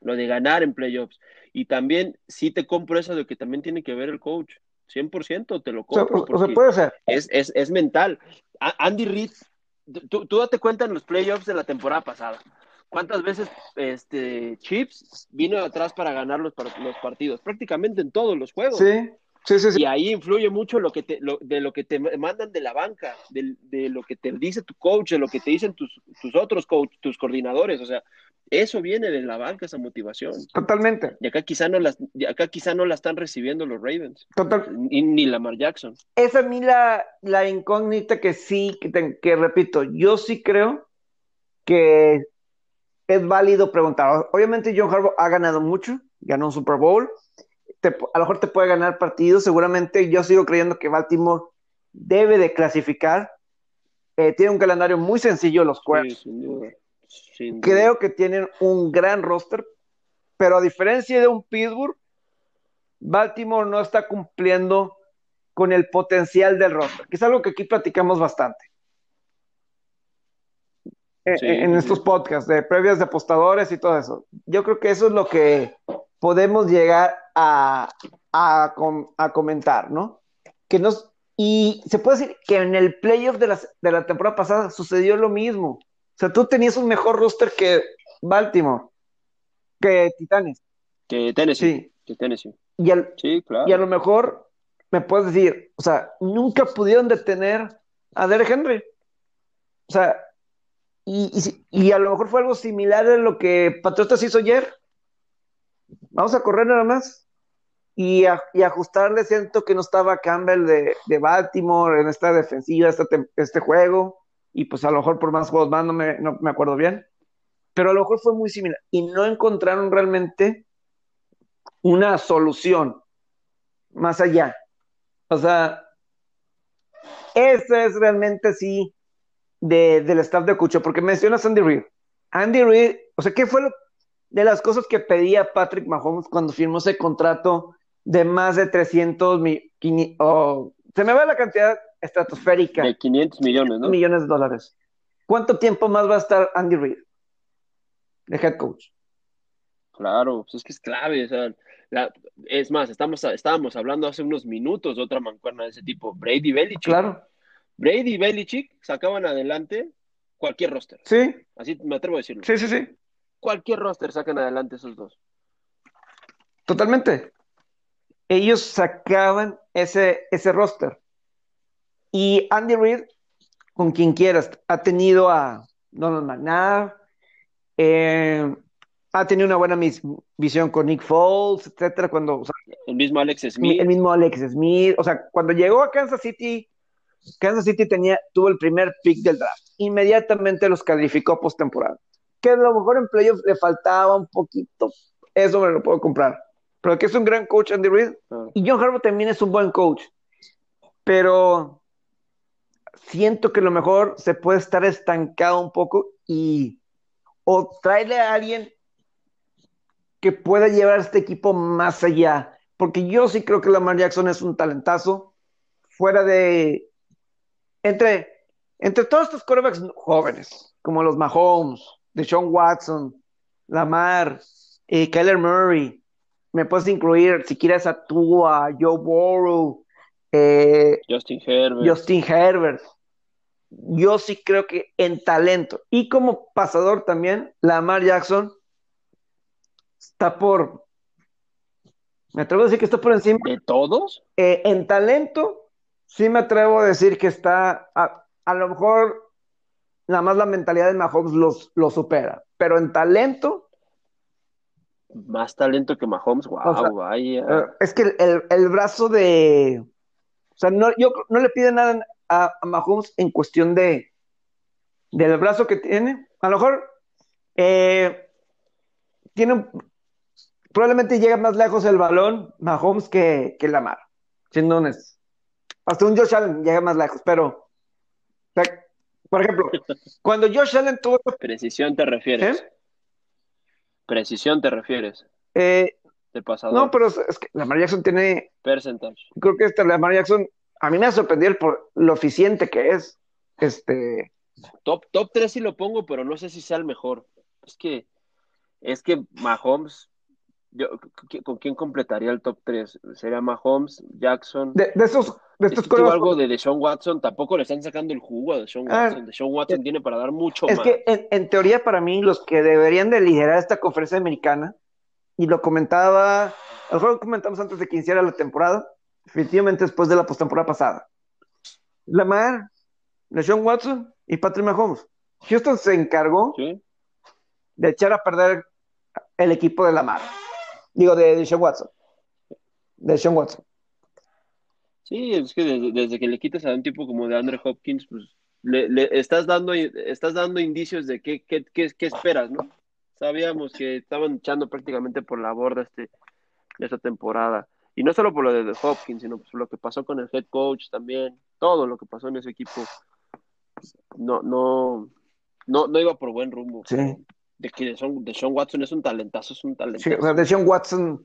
S2: lo de ganar en playoffs. Y también sí te compro eso de que también tiene que ver el coach. 100% te lo compro.
S1: O puede ser.
S2: Es, es, mental. Andy Reid, tú, tú date cuenta en los playoffs de la temporada pasada. ¿Cuántas veces este, Chips vino atrás para ganar los, los partidos? Prácticamente en todos los juegos.
S1: Sí, sí, sí.
S2: Y ahí influye mucho lo que te, de lo que te mandan de la banca, de, lo que te dice tu coach, de lo que te dicen tus, tus otros coach, tus coordinadores. O sea, eso viene de la banca, esa motivación.
S1: Totalmente.
S2: Y acá quizá no, las, acá quizá no la están recibiendo los Ravens.
S1: Total.
S2: Ni, ni Lamar Jackson.
S1: Esa es a mí la, la incógnita que sí, que, que repito, yo sí creo que es válido preguntar. Obviamente John Harbaugh ha ganado mucho, ganó un Super Bowl, a lo mejor te puede ganar partidos, seguramente yo sigo creyendo que Baltimore debe de clasificar. Eh, tiene un calendario muy sencillo los Cuervos. Creo que tienen un gran roster, pero a diferencia de un Pittsburgh, Baltimore no está cumpliendo con el potencial del roster, que es algo que aquí platicamos bastante. Eh, en estos podcasts de previas de apostadores y todo eso. Yo creo que eso es lo que podemos llegar a, a, comentar, ¿no? Que nos, y se puede decir que en el playoff de la, de la temporada pasada sucedió lo mismo. O sea, tú tenías un mejor roster que Baltimore, que Titanes.
S2: Que Tennessee. Que Tennessee.
S1: Y, sí, claro. y a lo mejor me puedes decir, o sea, nunca pudieron detener a Derek Henry. O sea, y, a lo mejor fue algo similar a lo que Patriotas hizo ayer. Vamos a correr nada más. Y, ajustarle, siento que no estaba Campbell de, Baltimore en esta defensiva, este, este, juego. Y pues a lo mejor por más juegos más no me, no me acuerdo bien. Pero a lo mejor fue muy similar. Y no encontraron realmente una solución más allá. O sea, eso es realmente sí de, del staff de Cucho, porque mencionas Andy Reid. Andy Reid, o sea, ¿qué fue lo, de las cosas que pedía Patrick Mahomes cuando firmó ese contrato de más de 300 mil, se me va la cantidad estratosférica.
S2: De 500 millones, ¿no?
S1: Millones de dólares. ¿Cuánto tiempo más va a estar Andy Reid de head coach?
S2: Claro, pues es que es clave. O sea, es más, estamos, estábamos hablando hace unos minutos de otra mancuerna de ese tipo, Brady Belichick.
S1: Claro.
S2: Brady y Belichick sacaban adelante cualquier roster.
S1: Sí.
S2: Así me atrevo a decirlo.
S1: Sí, sí, sí.
S2: Cualquier roster sacan adelante esos dos.
S1: Totalmente. Ellos sacaban ese, ese roster. Y Andy Reid, con quien quieras, ha tenido a Donald McNabb, eh, ha tenido una buena visión con Nick Foles, etcétera, cuando
S2: el mismo Alex Smith,
S1: el mismo Alex Smith, o sea, cuando llegó a Kansas City, Kansas City tenía, tuvo el primer pick del draft, inmediatamente los calificó postemporada, que a lo mejor en playoffs le faltaba un poquito, eso me lo puedo comprar, pero que es un gran coach Andy Reid, ah. y John Harbaugh también es un buen coach, pero siento que a lo mejor se puede estar estancado un poco y o traerle a alguien que pueda llevar a este equipo más allá. Porque yo sí creo que Lamar Jackson es un talentazo. Fuera de. Entre, entre todos estos quarterbacks jóvenes, como los Mahomes, de Sean Watson, Lamar, eh, Kyler Murray, me puedes incluir si quieres a tú, a Joe Burrow, eh,
S2: Justin Herbert.
S1: Justin Herbert. Yo sí creo que en talento y como pasador también, Lamar Jackson está por. Me atrevo a decir que está por encima.
S2: ¿De todos?
S1: Eh, en talento, sí me atrevo a decir que está. A, lo mejor nada más la mentalidad de Mahomes los, lo supera. Pero en talento.
S2: Más talento que Mahomes, wow, vaya.
S1: Eh, es que el, brazo de. O sea, no, yo no le pide nada a, a Mahomes en cuestión de del brazo que tiene. A lo mejor eh, tiene probablemente llega más lejos el balón Mahomes que, que Lamar, siendo honesto. Hasta un Josh Allen llega más lejos, pero por ejemplo, cuando Josh Allen tuvo
S2: precisión te refieres. ¿Eh? Precisión te refieres.
S1: Eh,
S2: del.
S1: No, pero es que Lamar Jackson tiene
S2: percentage.
S1: Creo que este Lamar Jackson a mí me ha sorprendido por lo eficiente que es. Este
S2: top top 3 sí lo pongo, pero no sé si sea el mejor. Es que es que Mahomes yo, ¿Con quién completaría el top 3? ¿Sería Mahomes, Jackson?
S1: De, esos, de estos
S2: algo de Deshaun Watson, tampoco le están sacando el jugo a Deshaun ah, Watson. Deshaun Watson tiene para dar mucho
S1: más.
S2: Es
S1: que en, teoría para mí los que deberían de liderar esta conferencia americana, y lo comentaba, a lo mejor lo comentamos antes de que iniciara la temporada, definitivamente después de la postemporada pasada. Lamar, Deshaun Watson y Patrick Mahomes. Houston se encargó de echar a perder el equipo de Lamar. Digo, de, Sean Watson. De Sean Watson.
S2: Sí, es que desde, que le quitas a un tipo como de Andre Hopkins, pues le, estás dando estás dando indicios de qué, qué, qué, qué, esperas, ¿no? Sabíamos que estaban echando prácticamente por la borda este, esta temporada. Y no solo por lo de Hopkins, sino por lo que pasó con el head coach también, todo lo que pasó en ese equipo. No, no, no, no iba por buen rumbo.
S1: Sí
S2: de que de Sean Watson es un talentazo, es un talentazo. Sí,
S1: o sea, de Sean Watson.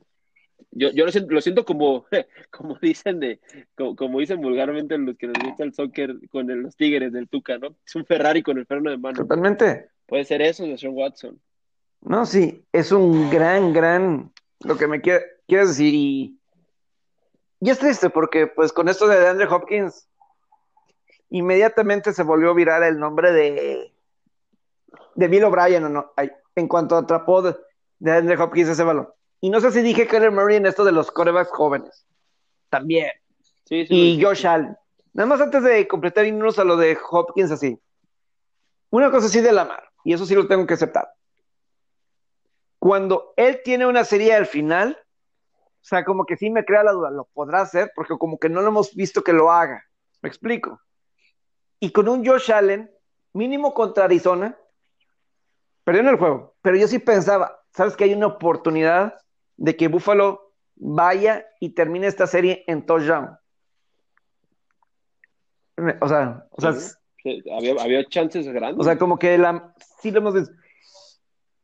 S2: Yo, yo lo, siento, lo siento como, como dicen de, como, dicen vulgarmente los que les gusta el soccer con los Tigres del Tuca, ¿no? Es un Ferrari con el freno de mano.
S1: Totalmente.
S2: Puede ser eso de Sean Watson.
S1: No, sí, es un gran, gran, lo que me quiere, quieres decir, y, y es triste porque pues con esto de Andre Hopkins, inmediatamente se volvió viral el nombre de de Bill O'Brien no, en cuanto atrapó de, de Andrew Hopkins ese balón. Y no sé si dije Kyler Murray en esto de los corebacks jóvenes. También.
S2: Sí,
S1: y Josh Allen. Nada más antes de completar irnos a lo de Hopkins así. Una cosa así de la mar, y eso sí lo tengo que aceptar. Cuando él tiene una serie al final, o sea, como que sí me crea la duda, lo podrá hacer, porque como que no lo hemos visto que lo haga. ¿Me explico? Y con un Josh Allen, mínimo contra Arizona, Perdió en el juego, pero yo sí pensaba, ¿sabes que hay una oportunidad de que Buffalo vaya y termine esta serie en touchdown? O sea, o sea
S2: había, chances grandes.
S1: O sea, como que la, sí lo hemos visto.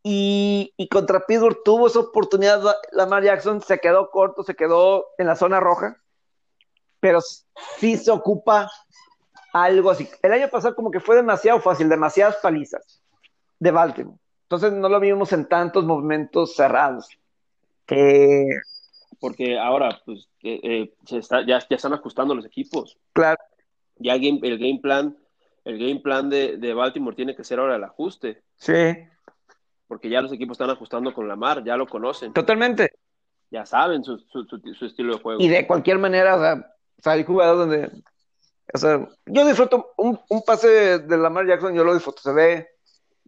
S1: Y, y, contra Pittsburgh tuvo esa oportunidad Lamar Jackson, se quedó corto, se quedó en la zona roja, pero sí se ocupa algo así. El año pasado como que fue demasiado fácil, demasiadas palizas de Baltimore. Entonces no lo vimos en tantos momentos cerrados.
S2: Porque ahora, pues, eh, eh, se está, ya, ya, están ajustando los equipos.
S1: Claro.
S2: Ya el game, el game plan, el game plan de, de, Baltimore tiene que ser ahora el ajuste.
S1: Sí.
S2: Porque ya los equipos están ajustando con la mar, ya lo conocen.
S1: Totalmente.
S2: Ya saben su, su, su, estilo de juego.
S1: Y de cualquier manera, o sea, hay jugadores donde O sea, yo disfruto un, un pase de Lamar Jackson, yo lo disfruto, se ve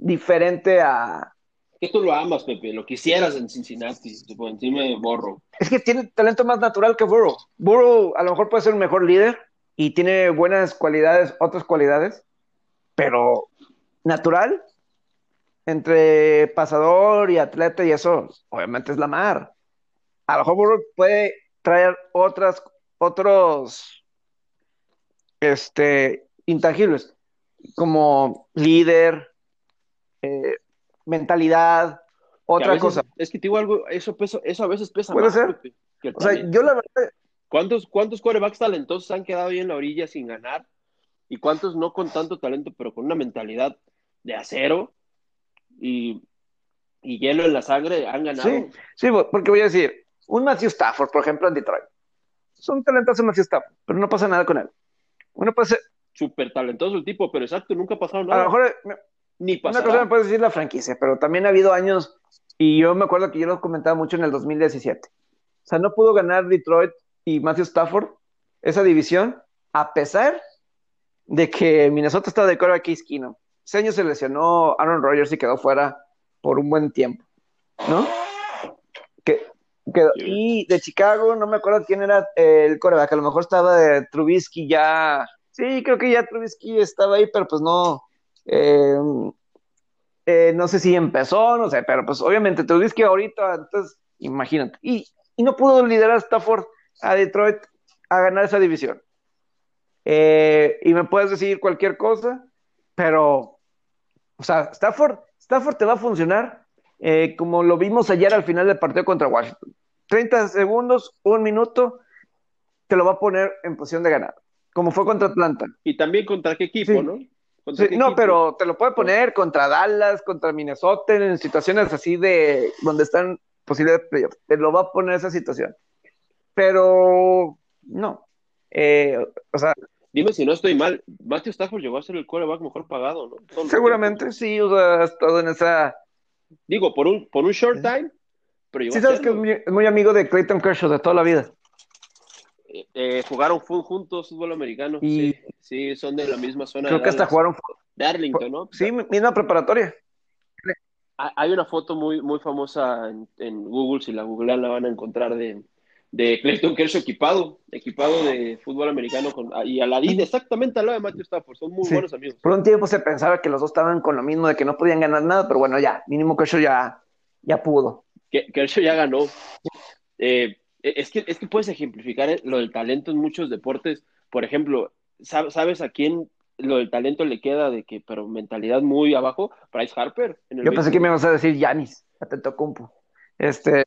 S1: diferente a,
S2: que tú lo amas, Pepe, lo quisieras en Cincinnati, por encima de Burrow.
S1: Es que tiene talento más natural que Burrow. Burrow a lo mejor puede ser un mejor líder y tiene buenas cualidades, otras cualidades, pero natural, entre pasador y atleta y eso, obviamente es la mar. A lo mejor Burrow puede traer otras, otros, este, intangibles, como líder, eh, mentalidad, otra cosa.
S2: Es que te digo algo, eso, eso a veces pesa
S1: ¿Puede ser? o sea, yo la verdad...
S2: ¿Cuántos, ¿Cuántos quarterbacks talentosos han quedado ahí en la orilla sin ganar? ¿Y cuántos no con tanto talento, pero con una mentalidad de acero y, y hielo en la sangre han ganado?
S1: Sí, sí, porque voy a decir, un Matthew Stafford, por ejemplo, en Detroit. Es un talentoso Matthew Stafford, pero no pasa nada con él. Uno puede ser...
S2: Súper talentoso el tipo, pero exacto, nunca ha pasado nada.
S1: A lo mejor ni Una cosa me puedes decir la franquicia, pero también ha habido años, y yo me acuerdo que yo lo comentaba mucho en el 2017. O sea, no pudo ganar Detroit y Matthew Stafford esa división, a pesar de que Minnesota estaba de acuerdo aquí esquino. Ese año se lesionó Aaron Rodgers y quedó fuera por un buen tiempo, ¿no? Que, y de Chicago, no me acuerdo quién era el coreback, a lo mejor estaba de Trubisky ya. Sí, creo que ya Trubisky estaba ahí, pero pues no, eh, eh, no sé si empezó, no sé, pero pues obviamente te que ahorita, entonces imagínate. Y, no pudo liderar Stafford a Detroit a ganar esa división. Eh, y me puedes decir cualquier cosa, pero, o sea, Stafford, Stafford te va a funcionar como lo vimos ayer al final del partido contra Washington. 30 segundos, un minuto, te lo va a poner en posición de ganar, como fue contra Atlanta.
S2: Y también contra qué equipo, ¿no?
S1: No, pero te lo puede poner contra Dallas, contra Minnesota, en situaciones así de donde están posibles playoffs. Te lo va a poner esa situación. Pero no. Eh, o sea.
S2: Dime si no estoy mal. Matthew Stafford llegó a ser el quarterback mejor pagado, ¿no?
S1: Seguramente sí, o sea, has estado en esa.
S2: Digo, por un, por un short time.
S1: Pero sí, sabes que es muy, amigo de Clayton Kershaw de toda la vida.
S2: Eh, eh, jugaron juntos fútbol americano. Y sí, son de la misma zona.
S1: Creo que hasta jugaron.
S2: Darlington, ¿no?
S1: Sí, misma preparatoria.
S2: Hay una foto muy, muy famosa en, Google, si la googlean la van a encontrar, de, de Clayton Kershaw equipado, equipado de fútbol americano con, y Aladín, exactamente al lado de Matthew Stafford, son muy buenos amigos.
S1: Por un tiempo se pensaba que los dos estaban con lo mismo, de que no podían ganar nada, pero bueno, ya, mínimo Kershaw ya, ya pudo.
S2: Kershaw ya ganó. Eh, es, que, es que puedes ejemplificar lo del talento en muchos deportes. Por ejemplo, ¿sabes a quién lo del talento le queda de que, pero mentalidad muy abajo? Bryce Harper.
S1: Yo pensé que me ibas a decir Yanis, atento compu. Este.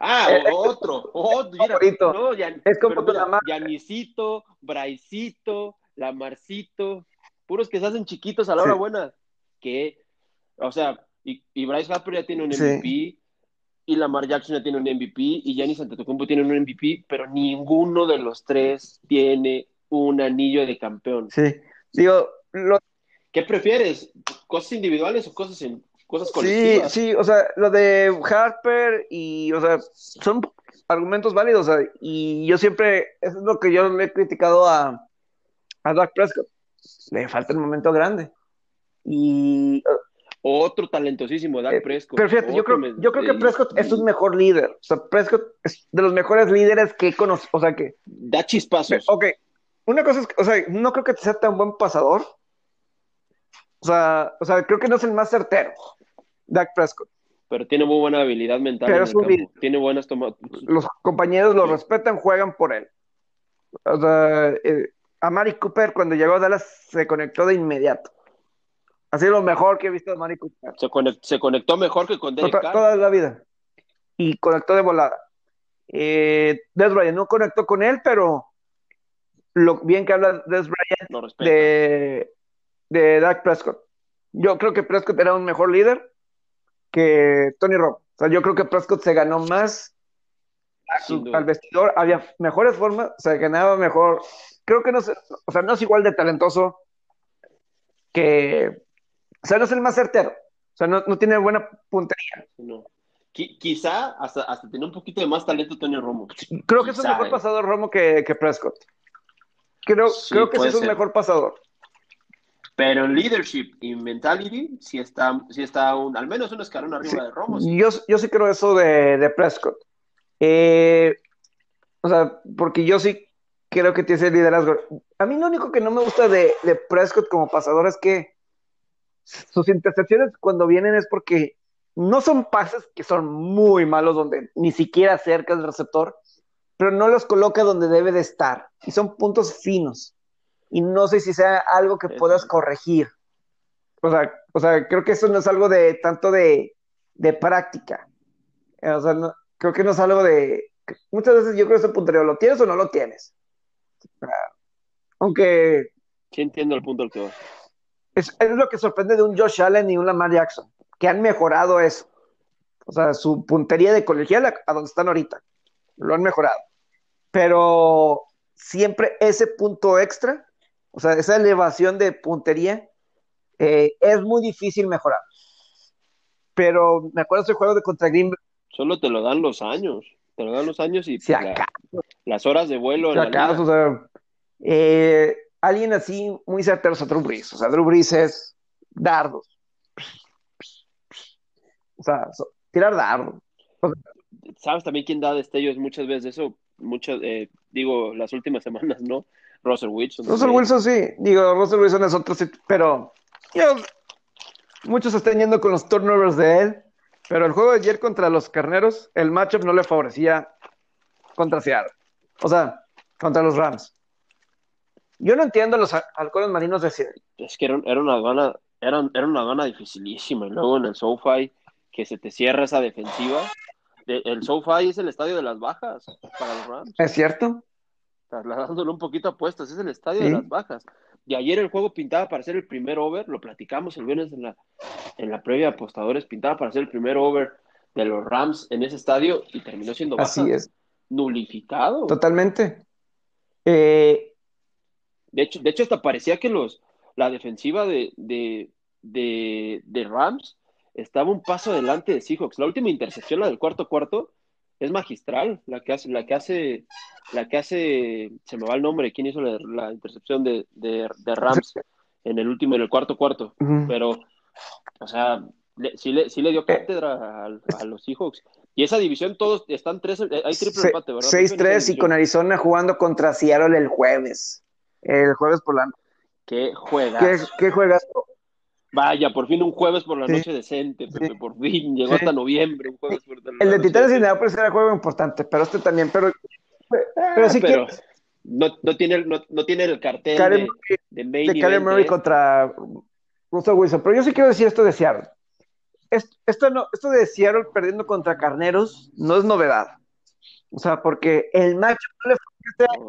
S2: Ah, eh, otro, otro, mira, no,
S1: es como
S2: mira, Yanisito, Braicito, Lamarcito, puros que se hacen chiquitos a la hora buena. Que, o sea, y, y, Bryce Harper ya tiene un MVP, y Lamar Jackson ya tiene un MVP, y Giannis Antetokounmpo tiene un MVP, pero ninguno de los tres tiene un anillo de campeón.
S1: Sí, digo, lo...
S2: ¿qué prefieres? ¿Cosas individuales o cosas en cosas colectivas?
S1: Sí, sí, o sea, lo de Harper y, o sea, son argumentos válidos, o sea, y yo siempre, eso es lo que yo le he criticado a, a Doug Prescott, le falta el momento grande. Y
S2: otro talentosísimo, Doug eh, Prescott.
S1: Pero fíjate, yo creo, yo creo que Prescott es un mejor líder. O sea, Prescott es de los mejores líderes que he conocido. O sea, que.
S2: Da chispazos.
S1: Ok, una cosa es, o sea, no creo que sea tan buen pasador. O sea, o sea, creo que no es el más certero, Dak Prescott.
S2: Pero tiene muy buena habilidad mental. Pero el campo. Tiene buenas tomas.
S1: Los compañeros lo respetan, juegan por él. O sea, eh, a Mari Cooper cuando llegó a Dallas se conectó de inmediato. Ha sido lo mejor que he visto de Cooper.
S2: Se conectó, mejor que con Derek
S1: Toda la vida. Y conectó de volada. Eh, Des no conectó con él, pero lo bien que habla Des Bryant de, de Dak Prescott. Yo creo que Prescott era un mejor líder que Tony Robb. O sea, yo creo que Prescott se ganó más al vestidor, había mejores formas, se ganaba mejor. Creo que no, o sea, no es igual de talentoso que, o sea, no es el más certero, o sea, no, tiene buena puntería.
S2: Quizá hasta, hasta tiene un poquito de más talento Tony Romo.
S1: Creo que es un mejor ¿eh? pasado Romo que, que Prescott. creo, creo que sí es un mejor pasador.
S2: Pero en leadership y mentality sí está, sí está un, al menos un escalón arriba de Romo.
S1: Yo, yo sí creo eso de, de Prescott. Eh, o sea, porque yo sí creo que tiene ese liderazgo. A mí lo único que no me gusta de, de Prescott como pasador es que sus intercepciones cuando vienen es porque no son pases que son muy malos donde ni siquiera acerca el receptor, pero no los coloca donde debe de estar. Y son puntos finos. Y no sé si sea algo que puedas corregir. O sea, o sea, creo que eso no es algo de tanto de, de práctica. O sea, creo que no es algo de. Muchas veces yo creo que ese puntería lo tienes o no lo tienes. Aunque.
S2: Sí, entiendo el punto al que vas.
S1: Es, es, lo que sorprende de un Josh Allen y un Lamar Jackson, que han mejorado eso. O sea, su puntería de colegial a, a donde están ahorita. Lo han mejorado. Pero siempre ese punto extra, o sea, esa elevación de puntería, eh, es muy difícil mejorar. Pero me acuerdo ese juego de contra Green
S2: Solo te lo dan los años. Te lo dan los años y
S1: si la,
S2: las horas de vuelo.
S1: O sea, eh, alguien así muy certero a Drew Brees. O sea, Drew Brees es dardos. O sea, tirar dardos. O sea,
S2: ¿Sabes también quién da destellos muchas veces eso? Muchas, eh, digo, las últimas semanas, ¿no? Russell Wilson.
S1: Russell Wilson sí, digo, Russell Wilson es otro, pero yo, muchos están yendo con los turnovers de él, pero el juego de ayer contra los carneros, el matchup no le favorecía contra Seattle. O sea, contra los Rams. Yo no entiendo los halcones marinos de Seattle.
S2: Es que era, una aduana, era, era una aduana dificilísima. Y luego en el SoFi, que se te cierra esa defensiva. De, el SoFi es el estadio de las bajas para los Rams.
S1: ¿Es cierto?
S2: Trasladándolo un poquito a puestas, es el estadio ¿Sí? de las bajas. Y ayer el juego pintaba para ser el primer over, lo platicamos el viernes en la, en la previa apostadores, pintaba para ser el primer over de los Rams en ese estadio y terminó siendo baja.
S1: Así es.
S2: Nulificado.
S1: Totalmente. Eh...
S2: De, hecho, de hecho, hasta parecía que los, la defensiva de, de, de, de Rams estaba un paso adelante de Seahawks. La última intercepción, la del cuarto cuarto, es magistral, la que hace, la que hace, la que hace, se me va el nombre, quién hizo la, la intercepción de, de, de, Rams en el último, en el cuarto cuarto, uh -huh. pero, o sea, le, sí, le, sí le dio cátedra a, a, los Seahawks. Y esa división todos están tres, hay triple empate, ¿verdad?
S1: 6-3 y con Arizona jugando contra Seattle el jueves. El jueves por la
S2: ¿Qué juegas?
S1: ¿Qué, qué juegas?
S2: Vaya, por fin un jueves por la noche sí. decente, Pepe, sí. por fin, llegó hasta noviembre, un jueves por la
S1: El de Titanes y Indianapolis era juego importante, pero este también, pero,
S2: pero sí pero que... No, no, tiene, no, no, tiene el cartel Karen, de, de, main
S1: de Karen Murray contra Russell Wilson, pero yo sí quiero decir esto de Seattle. Esto, no, esto de Seattle perdiendo contra Carneros no es novedad. O sea, porque el match no le okay.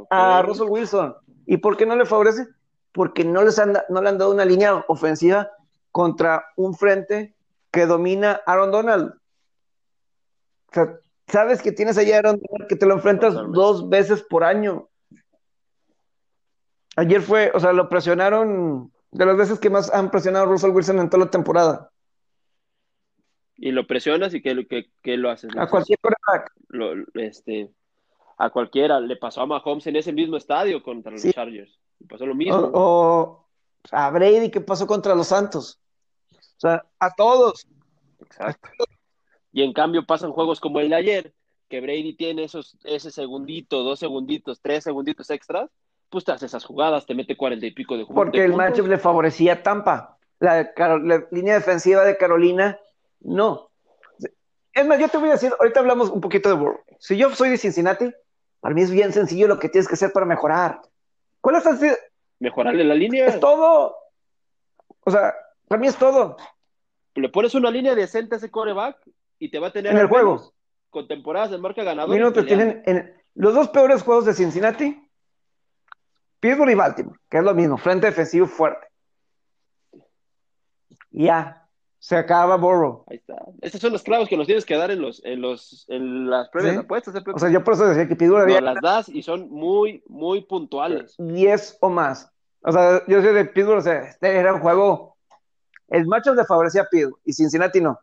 S1: A Russell Wilson. ¿Y por qué no le favorece? Porque no, les han, no le han dado una línea ofensiva contra un frente que domina Aaron Donald. O sea, sabes que tienes allá a Aaron Donald que te lo enfrentas Totalmente. dos veces por año. Ayer fue, o sea, lo presionaron de las veces que más han presionado a Russell Wilson en toda la temporada.
S2: Y lo presionas y que, que, que lo haces.
S1: A cualquier quarterback.
S2: Lo, este, a cualquiera. Le pasó a Mahomes en ese mismo estadio contra los sí. Chargers. Le pasó lo mismo.
S1: O, o a Brady, ¿qué pasó contra los Santos? O sea, a todos.
S2: Exacto. Y en cambio pasan juegos como el de ayer, que Brady tiene esos, ese segundito, dos segunditos, tres segunditos extras, pues te hace esas jugadas, te mete cuarenta y pico de juegos.
S1: Porque el matchup le favorecía a Tampa. La, la, línea defensiva de Carolina, no. Es más, yo te voy a decir, ahorita hablamos un poquito de Burrow. Si yo soy de Cincinnati, para mí es bien sencillo lo que tienes que hacer para mejorar. ¿Cuál es el...
S2: Mejorarle la línea.
S1: Es todo. O sea, para mí es todo.
S2: Le pones una línea decente a ese coreback y te va a tener
S1: en el juego
S2: con temporadas de marca ganadora.
S1: Minutos tienen en los dos peores juegos de Cincinnati, Pittsburgh y Baltimore, que es lo mismo, frente defensivo fuerte. Ya, se acaba Burrow.
S2: Ahí está. Estos son los clavos que nos tienes que dar en los, en los, en las previas ¿Sí? apuestas. ¿eh?
S1: O sea, yo por eso decía que Pittsburgh.
S2: No, las das y son muy, muy puntuales.
S1: 10 o más. O sea, yo soy de Pittsburgh, o sea, este era un juego el matchup le favorecía a Pittsburgh y Cincinnati no.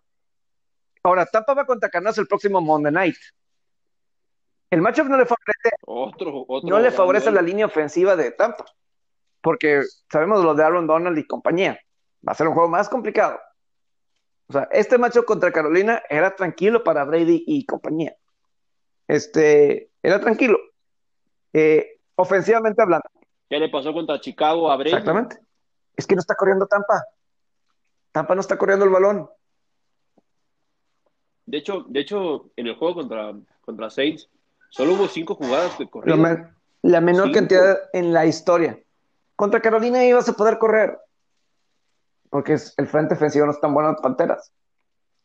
S1: Ahora, Tampa va contra Canas el próximo Monday Night. El matchup no le favorece,
S2: otro, otro
S1: no le favorece la línea ofensiva de Tampa, porque sabemos lo de Aaron Donald y compañía. Va a ser un juego más complicado. O sea, este matchup contra Carolina era tranquilo para Brady y compañía. Este, era tranquilo. Eh, ofensivamente hablando.
S2: ¿Qué le pasó contra Chicago a Brady?
S1: Exactamente. Es que no está corriendo Tampa. Tampa no está corriendo el balón.
S2: De hecho, de hecho en el juego contra, contra Saints, solo hubo cinco jugadas de correr.
S1: La, menor cantidad en la historia. Contra Carolina ibas a poder correr. Porque el frente ofensivo no es tan bueno las Panteras.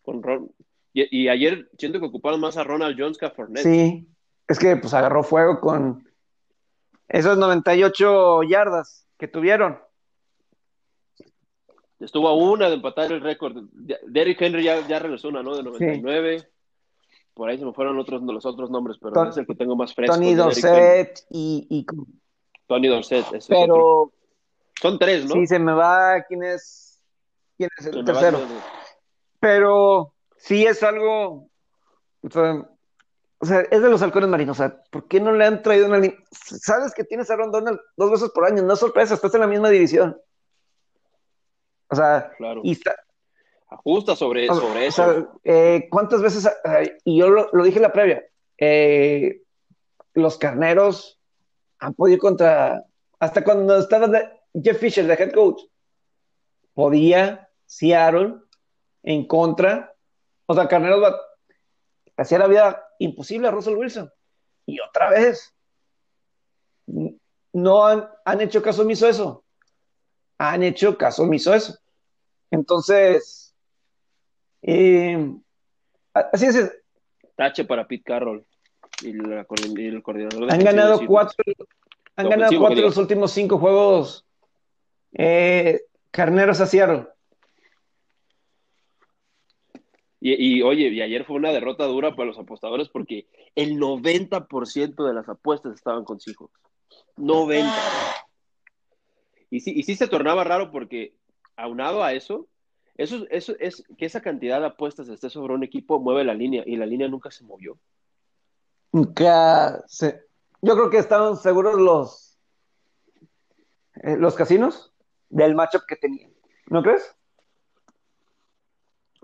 S2: Con y, ayer siento que ocuparon más a Ronald Jones que a Fournette.
S1: Sí, es que pues agarró fuego con esos 98 yardas que tuvieron.
S2: Estuvo a una de empatar el récord. Derrick Henry ya, regresó una, ¿no? De 99. Por ahí se me fueron otros, los otros nombres, pero es el que tengo más fresco.
S1: Tony Dorset y,
S2: Tony Dorset.
S1: pero...
S2: Son tres, ¿no?
S1: Sí, se me va quién es, quién es el tercero. Pero sí es algo... O sea, es de los halcones marinos. O sea, ¿por qué no le han traído una línea? Sabes que tienes a Aaron Donald dos veces por año, no es sorpresa, estás en la misma división. O sea, y está,
S2: ajusta sobre, sobre eso.
S1: Eh, ¿Cuántas veces? y yo lo, dije en la previa. Eh, los carneros han podido contra. Hasta cuando estaba Jeff Fisher, de head coach, podía Seattle en contra. O sea, carneros va, hacía la vida imposible a Russell Wilson. Y otra vez, no han, han hecho caso omiso eso. Han hecho caso omiso eso. Entonces, eh, así es.
S2: Tache para Pete Carroll y, el coordinador
S1: Han ganado cuatro, han ganado cuatro de los últimos cinco juegos eh, carneros a Seattle.
S2: Y, oye, y ayer fue una derrota dura para los apostadores porque el 90% de las apuestas estaban con Seahawks. 90. Y sí, y sí se tornaba raro porque aunado a eso, eso, eso es que esa cantidad de apuestas esté sobre un equipo mueve la línea y la línea nunca se movió.
S1: Nunca se... Yo creo que estaban seguros los, eh, los casinos del matchup que tenían. ¿No crees?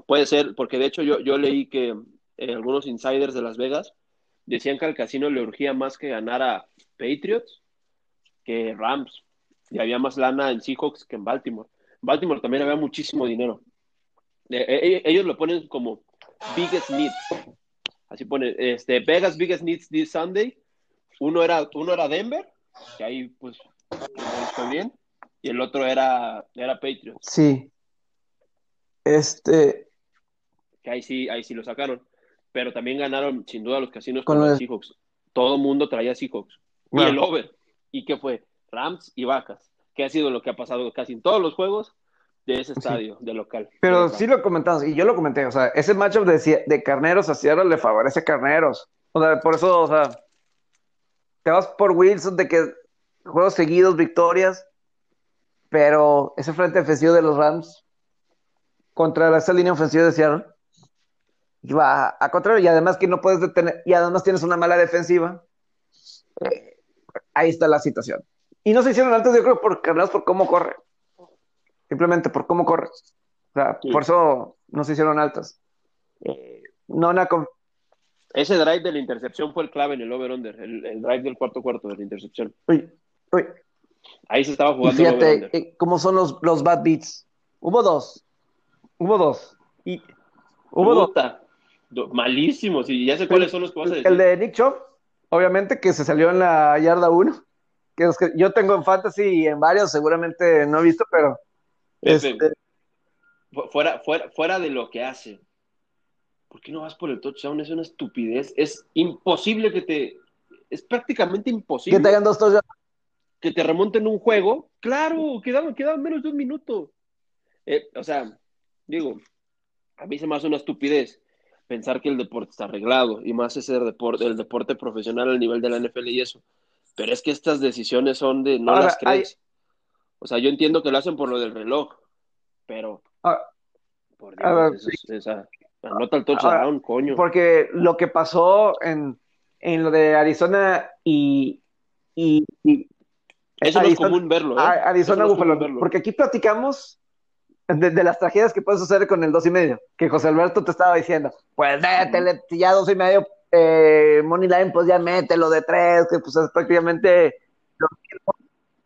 S2: Puede ser, porque de hecho yo, yo leí que eh, algunos insiders de Las Vegas decían que al casino le urgía más que ganar a Patriots que Rams. Y había más lana en Seahawks que en Baltimore. Baltimore también había muchísimo dinero. Eh, eh, ellos lo ponen como biggest needs. Así pone, este, Vegas biggest needs this Sunday. Uno era, uno era Denver, que ahí pues fue bien, y el otro era, era Patriots.
S1: Sí. Este.
S2: Que ahí sí, ahí sí lo sacaron. Pero también ganaron sin duda los casinos con, los Seahawks. Todo el mundo traía Seahawks. Y el over. ¿Y qué fue? Rams y vacas que ha sido lo que ha pasado casi en todos los juegos de ese estadio, de local.
S1: Pero sí lo comentamos, y yo lo comenté, o sea, ese matchup de, de Carneros a Seattle le favorece a Carneros. O sea, por eso, o sea, te vas por Wilson de que juegos seguidos, victorias, pero ese frente ofensivo de los Rams contra esa línea ofensiva de Seattle iba a, contrario, y además que no puedes detener, y además tienes una mala defensiva, eh, ahí está la situación. Y no se hicieron altos, yo creo, por, por cómo corre. Simplemente por cómo corre. O sea, por eso no se hicieron altas. Eh, no una
S2: Ese drive de la intercepción fue el clave en el over-under, el, drive del cuarto cuarto de la intercepción.
S1: Uy, uy.
S2: Ahí se estaba jugando.
S1: fíjate eh, cómo son los, los bad beats. Hubo dos. Hubo dos. Y hubo
S2: dos. Malísimos. Y ya sé cuáles son los que vas a decir.
S1: El de Nick Chop, obviamente, que se salió en la yarda 1 que, yo tengo en Fantasy y en varios, seguramente no he visto, pero. Este...
S2: Fuera, fuera, fuera de lo que hace. ¿Por qué no vas por el touchdown? Es una estupidez. Es imposible que te. Es prácticamente imposible.
S1: Que te hagan dos touchdowns.
S2: Que te remonten un juego. Claro, quedaban, quedaban menos de un minuto. Eh, o sea, digo, a mí se me hace una estupidez pensar que el deporte está arreglado y más ese deporte, el deporte profesional al nivel de la NFL y eso. Pero es que estas decisiones son de no las crees. O sea, yo entiendo que lo hacen por lo del reloj, pero
S1: ah,
S2: por Dios, anota el touchdown, coño.
S1: Porque lo que pasó en, en lo de Arizona y, y,
S2: eso no es común verlo, ¿eh?
S1: Arizona Buffalo, porque aquí platicamos de, las tragedias que pueden suceder con el dos y medio, que José Alberto te estaba diciendo, pues métele, ya dos y medio, eh, Money Line, pues ya mételo de tres, que pues es prácticamente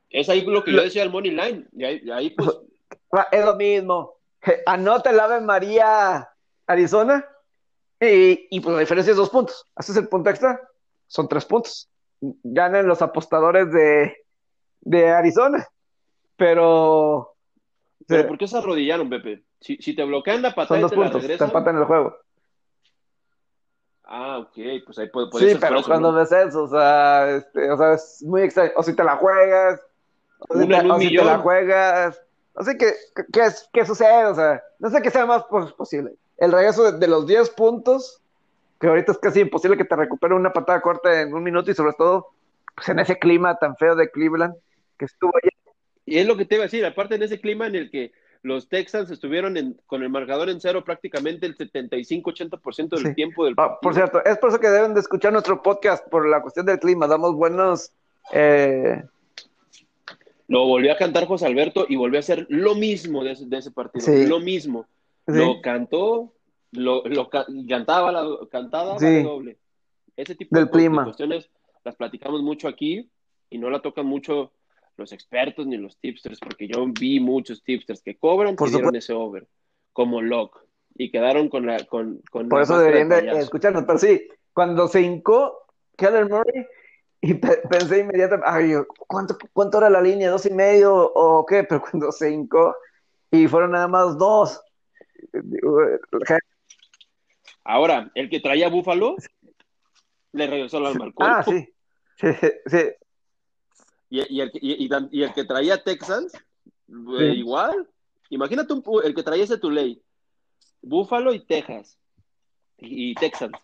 S2: Es ahí lo que yo decía el Money Line, y ahí, pues...
S1: Es lo mismo, anota el Ave María Arizona, y, y pues la diferencia es dos puntos, haces el punto extra, son tres puntos, ganan los apostadores de, de Arizona, pero
S2: ¿Pero por qué se arrodillaron, Pepe? Si, si te bloquean la patada
S1: Son dos puntos, te empatan el juego.
S2: Ah, ok, pues ahí puede,
S1: puede sí, pero cuando ves eso, o sea, este, o sea, es muy extraño. O si te la juegas, o, si, te, o si te, la juegas. No sé qué, qué, qué, sucede, o sea, no sé qué sea más posible. El regreso de, los 10 puntos, que ahorita es casi imposible que te recupere una patada corta en un minuto y sobre todo pues, en ese clima tan feo de Cleveland que estuvo allá
S2: y es lo que te iba a decir, aparte en ese clima en el que los Texans estuvieron con el marcador en cero prácticamente el 75-80% del tiempo del
S1: partido. por cierto, es por eso que deben de escuchar nuestro podcast por la cuestión del clima. Damos buenos... Eh...
S2: Lo volvió a cantar José Alberto y volvió a hacer lo mismo de ese, partido. Lo mismo. Lo cantó, lo, cantaba, la, cantaba doble. Ese tipo de,
S1: clima.
S2: cuestiones las platicamos mucho aquí y no la tocan mucho los expertos ni los tipsters, porque yo vi muchos tipsters que cobran Por dieron ese over, como Locke, y quedaron con la. Con, con
S1: Por eso deberían de escucharnos, pero sí, cuando se hincó Keller Murray, y pensé inmediatamente, ay, ¿cuánto, ¿cuánto era la línea? ¿Dos y medio o qué? Pero cuando se hincó y fueron nada más dos.
S2: Ahora, el que traía Búfalo le regresó el alma al
S1: Ah, sí. Sí, sí.
S2: Y, el, y, el, que traía Texans, eh, igual. Imagínate el que traía ese Tuley. Búfalo y Texas. Y, Texans.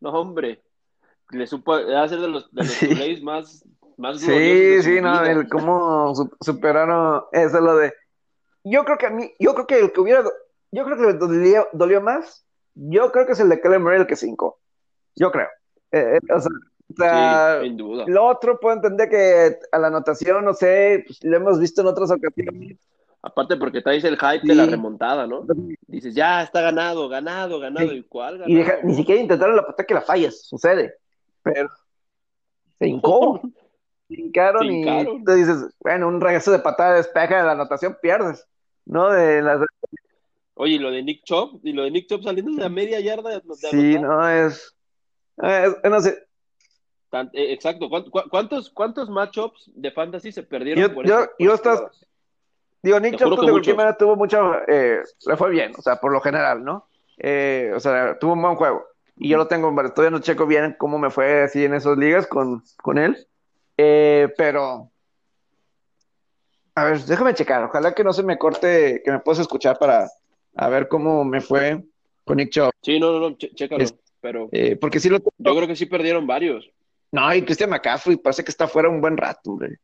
S2: No, hombre. Le supo, ser de los, de los más, más
S1: Sí, sí, no, el cómo superaron eso lo de. Yo creo que a mí, yo creo que el que hubiera, yo creo que le dolió, dolió más, yo creo que es el de Kellen Murray el que cinco. Yo creo. Eh, eh, o sea, o sea,
S2: sin duda.
S1: Lo otro puedo entender que a la anotación, no sé, pues, lo hemos visto en otras ocasiones.
S2: Aparte porque traes el hype de la remontada, ¿no? Dices, ya está ganado, ganado, ganado. ¿Y cuál
S1: Y ni siquiera intentaron la patada que la fallas, sucede. Pero se hincó. se hincaron y tú dices, bueno, un regreso de patada despeja de la anotación, pierdes, ¿no? De las...
S2: Oye, y lo de Nick Chop, y lo de Nick Chop saliendo de la media yarda. De
S1: sí, no, es... es no sé,
S2: eh, exacto. ¿Cuántos, cuántos matchups de fantasy se perdieron
S1: yo, por yo, yo estás, Digo, Nick Chubb de última tuvo mucho, eh, le fue bien, o sea, por lo general, ¿no? Eh, o sea, tuvo un buen juego. Y yo lo tengo, todavía no checo bien cómo me fue así en esas ligas con, con él. pero, a ver, déjame checar. Ojalá que no se me corte, que me puedas escuchar para a ver cómo me fue con Nick Chubb.
S2: Sí, no, no, no, chécalo. pero,
S1: porque sí lo
S2: Yo creo que sí perdieron varios.
S1: No, y Cristian McCaffrey parece que está fuera un buen rato, hombre.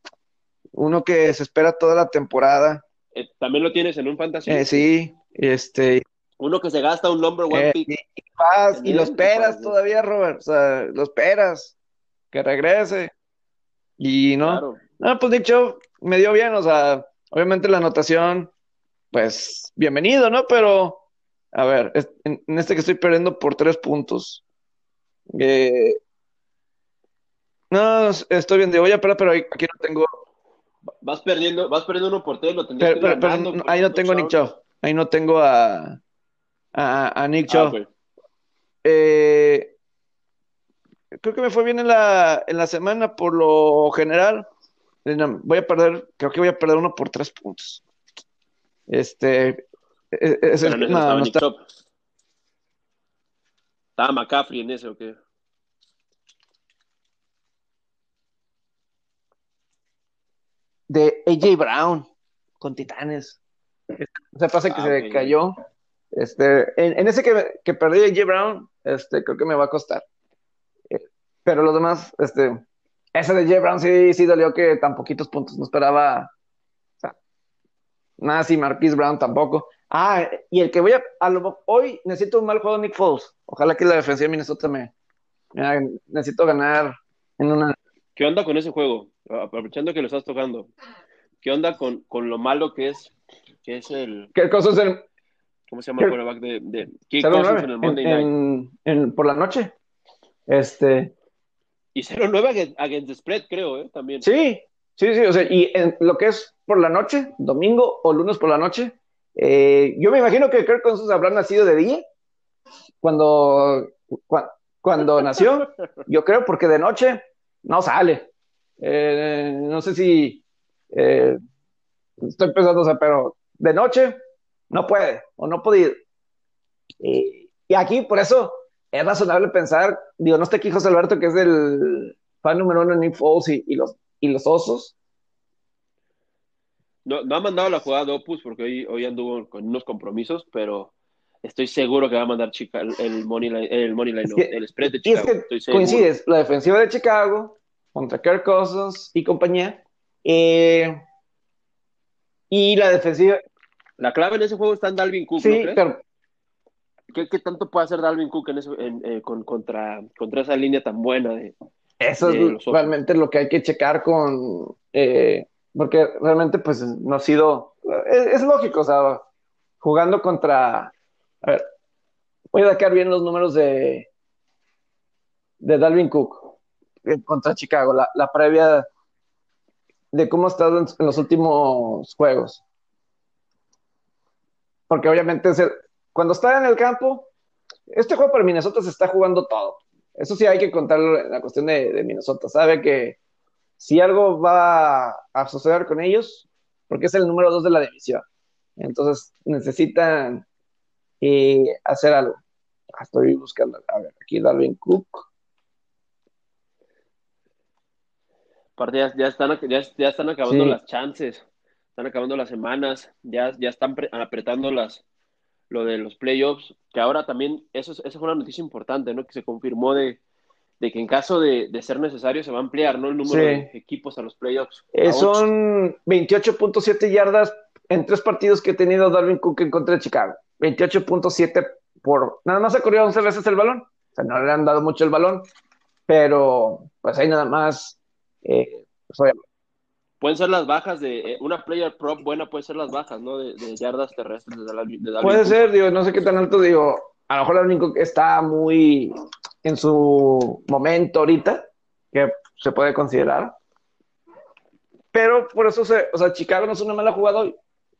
S1: Uno que se espera toda la temporada.
S2: Eh, ¿También lo tienes en un fantasy?
S1: Eh, sí, este.
S2: Uno que se gasta un number one
S1: eh, pick. Y, lo esperas todavía, Robert. O sea, lo esperas. Que regrese. Y no. No, pues dicho, me dio bien. O sea, obviamente la anotación, pues, bienvenido, ¿no? Pero, a ver, en, este que estoy perdiendo por tres puntos. Eh, no, estoy bien, digo, oye, pero, pero aquí no tengo.
S2: Vas perdiendo, vas perdiendo uno por tres, lo
S1: tendrías pero, pero, ahí no tengo a Nick Cho. Ahí no tengo a, a, Nick Cho. Ah, eh, creo que me fue bien en la, en la semana por lo general. Voy a perder, creo que voy a perder uno por tres puntos. Este. E, e, es,
S2: no, no, está... ¿Estaba McCaffrey en ese o qué?
S1: De AJ Brown con Titanes. O sea, pasa que ah, se cayó. Este, en, ese que, que perdí AJ Brown, este, creo que me va a costar. Eh, pero los demás, este, ese de AJ Brown sí, sí dolió que tan poquitos puntos. No esperaba. O sea, nada si Marquise Brown tampoco. Ah, y el que voy a, a lo, hoy necesito un mal juego de Nick Foles. Ojalá que la defensa de Minnesota me, necesito ganar en una.
S2: ¿Qué onda con ese juego? Aprovechando que lo estás tocando. ¿Qué onda con, con lo malo que es, que es el.
S1: ¿Qué cosas en.
S2: ¿Cómo se llama el quarterback de, de ¿Qué cosas
S1: en el Monday Night? En, por la noche. Este.
S2: Y 0-9 against the spread, creo, ¿eh? También.
S1: Sí, sí, sí. O sea, y en lo que es por la noche, domingo o lunes por la noche, eh, yo me imagino que Kirk Cousins habrá nacido de día cuando, cuando, nació. Yo creo porque de noche no sale. Eh, no sé si eh, estoy pensando, o sea, pero de noche no puede o no puede ir. y aquí, por eso, es razonable pensar, digo, no está aquí José Alberto, que es el fan número uno en Nick y, los, y los osos.
S2: No, no ha mandado la jugada de Opus porque hoy, hoy anduvo con unos compromisos, pero estoy seguro que va a mandar Chica, el, money line, el money line, el spread de Chicago.
S1: Es que coincides, la defensiva de Chicago contra Kirk Cousins y compañía, eh, y la defensiva.
S2: La clave en ese juego está en Dalvin Cook,
S1: sí, Pero,
S2: ¿Qué, tanto puede hacer Dalvin Cook en eh, contra, contra esa línea tan buena? De,
S1: eso es realmente lo que hay que checar con. Eh, porque realmente, pues, no ha sido. Es, lógico, o sea, jugando contra. A ver, voy a sacar bien los números de. de Dalvin Cook eh, contra Chicago, la, la previa de cómo ha estado en, los últimos juegos. Porque obviamente cuando está en el campo, este juego para Minnesota se está jugando todo. Eso sí hay que contarlo en la cuestión de, Minnesota. Sabe que si algo va a suceder con ellos, porque es el número dos de la división. Entonces necesitan eh, hacer algo. Ah, estoy buscando, a ver, aquí Darwin Cook.
S2: Aparte, ya, están, ya, están acabando las chances, están acabando las semanas, ya, ya están apretando las, lo de los playoffs, que ahora también, eso, esa fue una noticia importante, ¿no? Que se confirmó de, que en caso de, ser necesario se va a ampliar, ¿no? El número de equipos a los playoffs.
S1: Eh, son 28.7 yardas en tres partidos que ha tenido Darwin Cook en contra de Chicago. 28.7 por... Nada más ha corrido 11 veces el balón. O sea, no le han dado mucho el balón, pero pues ahí nada más... Eh, pues,
S2: pueden ser las bajas de eh, una player prop buena, puede ser las bajas, ¿no? De, yardas terrestres de,
S1: Puede ser, digo, no sé qué tan alto, digo, a lo mejor el único que está muy en su momento ahorita, que se puede considerar. Pero por eso, se, o sea, Chicago no es una mala jugada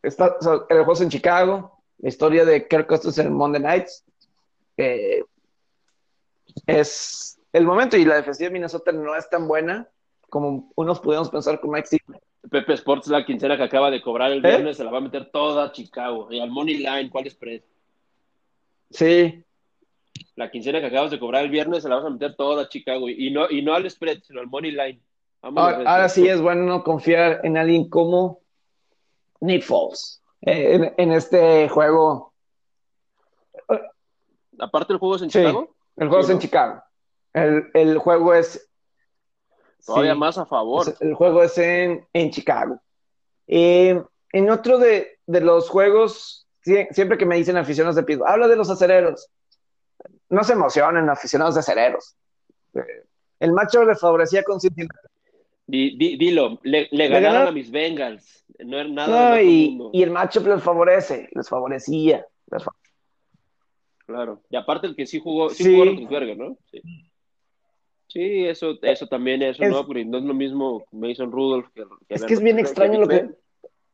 S1: Está, el juego es en Chicago, la historia de Kirk Cousins en Monday Nights. Eh, es el momento y la defensiva de Minnesota no es tan buena como unos pudimos pensar con Mike
S2: Pepe Sports, la quincena que acaba de cobrar el ¿Eh? viernes, se la va a meter toda a Chicago. Y al Money Line, ¿cuál es spread?
S1: Sí.
S2: La quincena que acabas de cobrar el viernes se la vas a meter toda a Chicago. Y no, y no al spread, sino al Money Line.
S1: Ahora, sí es bueno confiar en alguien como Nick Foles en, este juego.
S2: Aparte, el juego es en Chicago.
S1: El juego es en Chicago. El, el, juego es
S2: Todavía más a favor.
S1: El juego es en, Chicago. Eh, en otro de, los juegos, siempre que me dicen aficionados de pido, habla de los acereros. No se emocionen, aficionados de acereros. Eh, el macho le favorecía con Cincinnati.
S2: Dilo, le, ganaron a mis Bengals. No era nada.
S1: y, y, el macho les favorece, les favorecía.
S2: Claro. Y aparte el que sí jugó, sí, jugó ¿no? Sí. Sí, eso, eso también es, ¿no? no es lo mismo Mason Rudolph que,
S1: Es que es bien extraño lo que...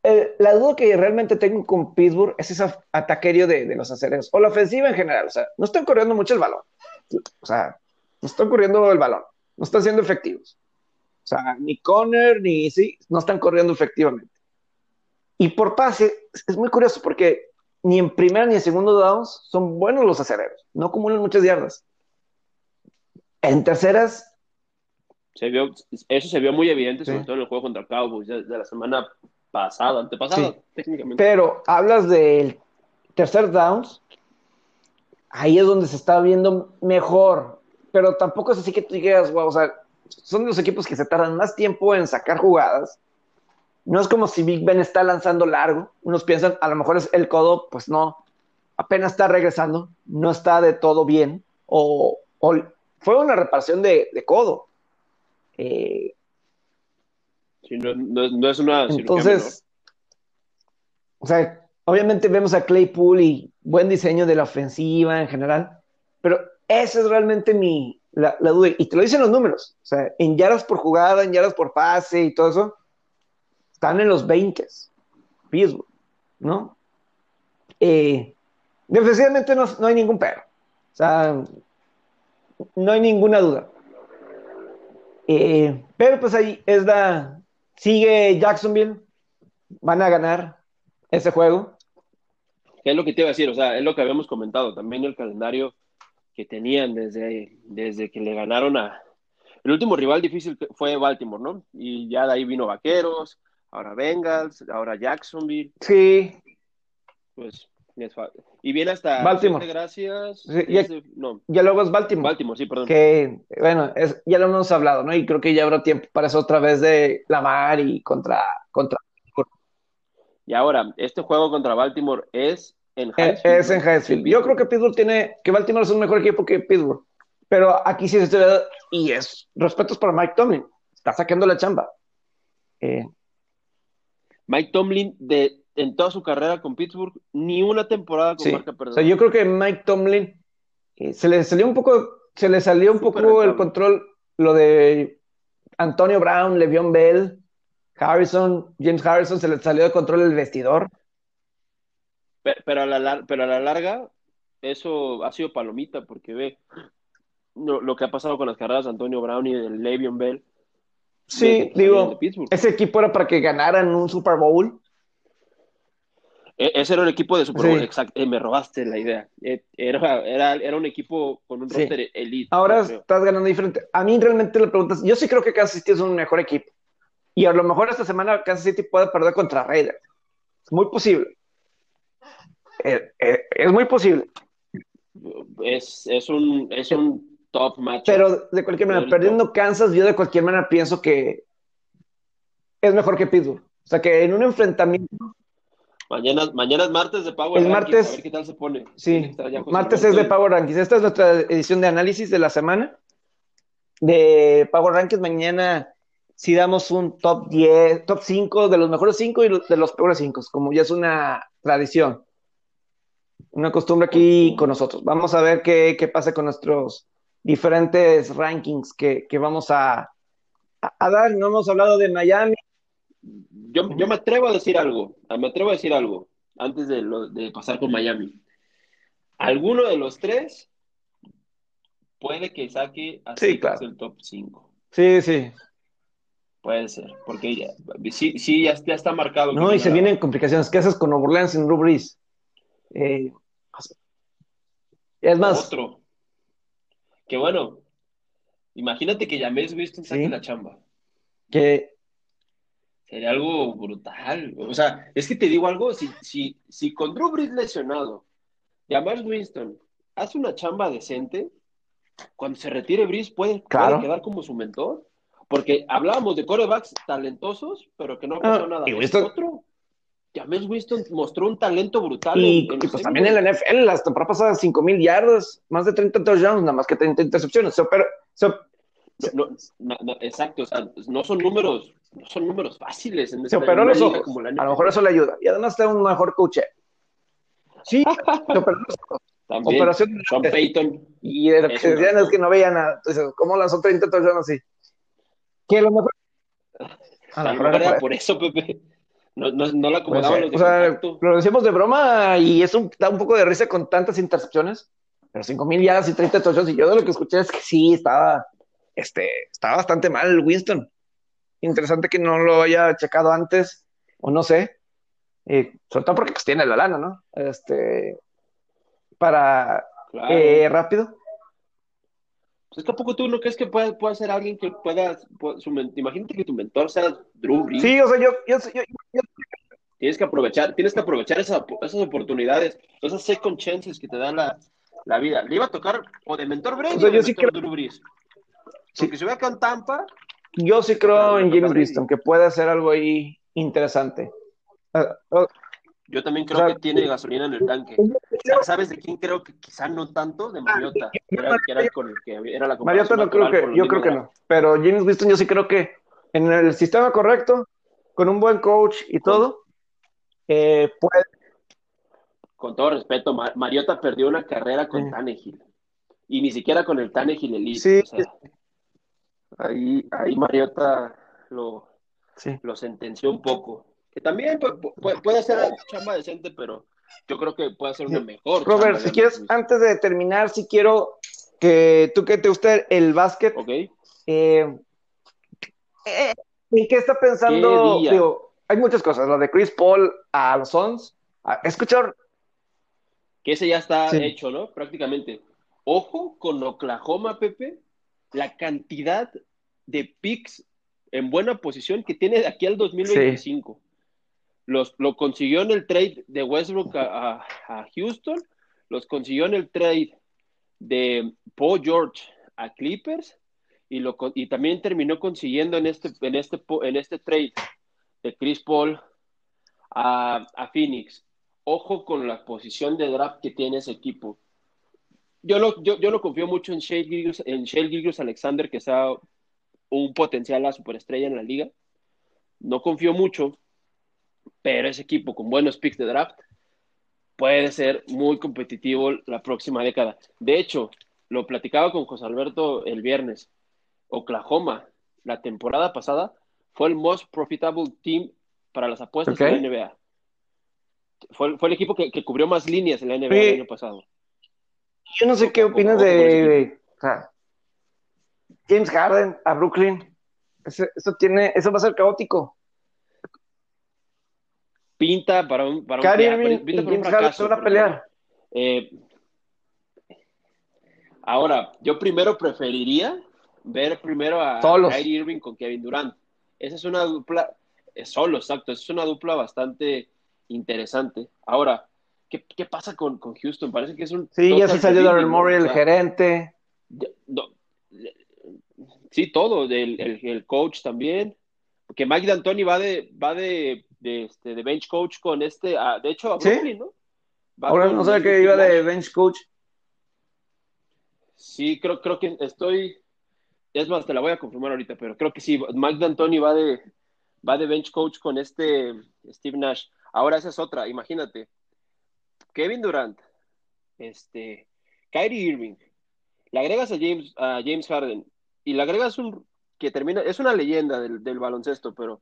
S1: Eh, la duda que realmente tengo con Pittsburgh es ese ataquerio de, de, los acereros, o la ofensiva en general, o sea, no están corriendo mucho el balón, o sea, no están corriendo el balón, no están siendo efectivos, sea, ni Conner ni sí, no están corriendo efectivamente. Y por pase, es muy curioso porque ni en primera ni en segundo downs son buenos los acereros, no acumulan muchas yardas. En terceras.
S2: Se vio, eso se vio muy evidente, sobre todo en el juego contra Cowboys de, la semana pasada, antepasada, técnicamente.
S1: Pero hablas del tercer downs, ahí es donde se está viendo mejor. Pero tampoco es así que tú digas, wow, o sea, son los equipos que se tardan más tiempo en sacar jugadas. No es como si Big Ben está lanzando largo. Unos piensan, a lo mejor es el codo, pues no, apenas está regresando, no está de todo bien. O, o fue una reparación de, codo. Eh,
S2: no, es una.
S1: Entonces, o sea, obviamente vemos a Claypool y buen diseño de la ofensiva en general, pero esa es realmente mi, la, duda. Y te lo dicen los números. O sea, en yardas por jugada, en yardas por pase y todo eso, están en los 20. Pittsburgh, ¿no? Eh, defensivamente no, no hay ningún pero. O sea, no hay ninguna duda. Eh, pero pues ahí es la. Sigue Jacksonville. Van a ganar ese juego.
S2: Es lo que te iba a decir, o sea, es lo que habíamos comentado también el calendario que tenían desde, desde que le ganaron a. El último rival difícil fue Baltimore, ¿no? Y ya de ahí vino Vaqueros, ahora Bengals, ahora Jacksonville.
S1: Sí.
S2: Pues y viene hasta
S1: Baltimore.
S2: Gracias.
S1: ya, no. ya, luego es Baltimore.
S2: Baltimore, sí, perdón.
S1: Que, bueno, es, ya lo hemos hablado, ¿no? Y creo que ya habrá tiempo para eso otra vez de Lamar y contra, contra.
S2: Y ahora, este juego contra Baltimore es en
S1: Highfield. Es, en Highfield. Yo creo que Pittsburgh tiene, que Baltimore es un mejor equipo que Pittsburgh. Pero aquí sí se y es, respetos para Mike Tomlin. Está sacando la chamba.
S2: Eh, Mike Tomlin de en toda su carrera con Pittsburgh, ni una temporada con marca perdida.
S1: O sea, yo creo que Mike Tomlin eh, se le salió un poco, se le salió un poco el control lo de Antonio Brown, Le'Veon Bell, Harrison, James Harrison, se le salió de control el vestidor.
S2: Pero, a, la, pero a la larga, eso ha sido palomita, porque ve lo, que ha pasado con las carreras de Antonio Brown y de Le'Veon Bell.
S1: Sí, digo, ese equipo era para que ganaran un Super Bowl
S2: e, ese era un equipo de Super Bowl, exacto. Eh, me robaste la idea. Eh, era, era, era un equipo con un roster elite.
S1: Ahora estás ganando diferente. A mí realmente la pregunta es, yo sí creo que Kansas City es un mejor equipo. Y a lo mejor esta semana Kansas City puede perder contra Raiders. Es muy posible. Eh, es muy posible.
S2: Es, es, un, es un top match.
S1: Pero de cualquier manera, perdiendo Kansas, yo de cualquier manera pienso que es mejor que Pittsburgh. O sea, que en un enfrentamiento
S2: Mañana, mañana es martes de Power
S1: el Martes,
S2: a ver qué tal se pone.
S1: Sí, martes es de Power Rankings. Esta es nuestra edición de análisis de la semana de Power Rankings. Mañana sí damos un top 10, top 5 de los mejores 5 y de los peores 5, como ya es una tradición, una costumbre aquí con nosotros. Vamos a ver qué, qué pasa con nuestros diferentes rankings que, que vamos a, a dar. No hemos hablado de Miami,
S2: yo, me atrevo a decir algo, me atrevo a decir algo antes de, pasar con Miami. Alguno de los tres puede que saque a
S1: sí,
S2: el top 5.
S1: Sí, sí.
S2: Puede ser, porque ya, sí, sí ya, está marcado.
S1: No, y se vienen complicaciones. ¿Qué haces con Overland sin Rubris? Eh, es más.
S2: Otro. Que bueno, imagínate que James Winston saque la chamba.
S1: Que
S2: Sería algo brutal. O sea, es que te digo algo, si, si, si con Drew Brees lesionado, Jamal Winston hace una chamba decente, cuando se retire Brees puede, quedar como su mentor. Porque hablábamos de corebacks talentosos, pero que no pasó ah, nada.
S1: Y Winston...
S2: Otro, James Winston mostró un talento brutal.
S1: Y, pues también en la NFL, las temporadas pasadas 5 mil yardas, más de 30 touchdowns, nada más que 30 intercepciones. pero,
S2: no, no, exacto, o sea, no son números, no son números fáciles. En
S1: se operó los ojos, a lo mejor eso le ayuda. Y además está un mejor coach. Sí, se operó los ojos.
S2: También, Operación Sean Payton.
S1: Y de lo que se decían es que no veía nada. Entonces, ¿cómo lanzó 30 touchdowns así? Que lo mejor...
S2: A la mejor era por eso, Pepe. No, no, no la acomodaban los
S1: O sea, lo decimos de broma y eso da un poco de risa con tantas intercepciones. Pero 5 mil yardas y 30 touchdowns. Y yo de lo que escuché es que sí, estaba este, estaba bastante mal Winston. Interesante que no lo haya checado antes, o no sé. Eh, sobre todo porque pues, tiene la lana, ¿no? Este, para eh, rápido.
S2: Pues tampoco tú no crees que pueda, pueda ser alguien que pueda, imagínate que tu mentor sea Drew Brees.
S1: Sí, o sea, yo, yo,
S2: tienes que aprovechar, tienes que aprovechar esas oportunidades, esas second chances que te dan la, la vida. Le iba a tocar o de mentor Brady o,
S1: yo sí creo,
S2: Drew Brees. Porque si ve con Tampa.
S1: Yo sí creo en James Winston, que puede hacer algo ahí interesante.
S2: Oh. Yo también creo que tiene gasolina en el tanque. ¿Sabes de quién creo que quizá no tanto? De Mariota, que era, que era con el que era la
S1: Mariota no creo que, yo creo que no, pero James Winston yo sí creo que en el sistema correcto, con un buen coach y todo, eh, puede...
S2: Con todo respeto, Mariota perdió una carrera con sí. Tannehill, y ni siquiera con el Tannehill Elite. Sí, ahí, ahí Mariota lo, lo sentenció un poco. Que también puede, ser chamba decente, pero yo creo que puede ser una mejor.
S1: Robert, si quieres, antes de terminar, si quiero que tú que te guste el básquet.
S2: Ok.
S1: Eh, eh, ¿En qué está pensando? hay muchas cosas, lo de Chris Paul a los Suns. Escuchar.
S2: Que ese ya está hecho, ¿no? Prácticamente. Ojo con Oklahoma, Pepe, la cantidad de picks en buena posición que tiene de aquí al 2025. Los, lo consiguió en el trade de Westbrook a, Houston, los consiguió en el trade de Paul George a Clippers y, lo, y también terminó consiguiendo en este, en, este, en este trade de Chris Paul a, Phoenix. Ojo con la posición de draft que tiene ese equipo. Yo no, yo, yo confío mucho en Shea Gilgis, en Alexander, que sea un potencial a superestrella en la liga. No confío mucho, pero ese equipo con buenos picks de draft puede ser muy competitivo la próxima década. De hecho, lo platicaba con José Alberto el viernes. Oklahoma, la temporada pasada, fue el most profitable team para las apuestas de la NBA. Fue, el equipo que, cubrió más líneas en la NBA el año pasado.
S1: Yo no sé qué opinas de, James Harden a Brooklyn. Eso, tiene, eso va a ser caótico.
S2: Pinta para un, para
S1: un, pinta para un fracaso. Van a pelear.
S2: Eh, ahora, yo primero preferiría ver primero a Kyrie Irving con Kevin Durant. Esa es una dupla, solo, exacto, esa es una dupla bastante interesante. Ahora, ¿qué, qué pasa con, con, Houston? Parece que es un...
S1: Sí, ya se salió Daryl Morey, el gerente.
S2: sí, todo, el, el, coach también. Porque Mike D'Antoni va de, va de, de, este, de bench coach con este, ah, de hecho, a Brooklyn, ¿no?
S1: Ahora no sé que iba de bench coach.
S2: Sí, creo, creo que estoy, es más, te la voy a confirmar ahorita, pero creo que sí, Mike D'Antoni va de, va de bench coach con este Steve Nash. Ahora esa es otra, imagínate. Kevin Durant, este, Kyrie Irving, le agregas a James, a James Harden y le agregas un que termina, es una leyenda del, del baloncesto, pero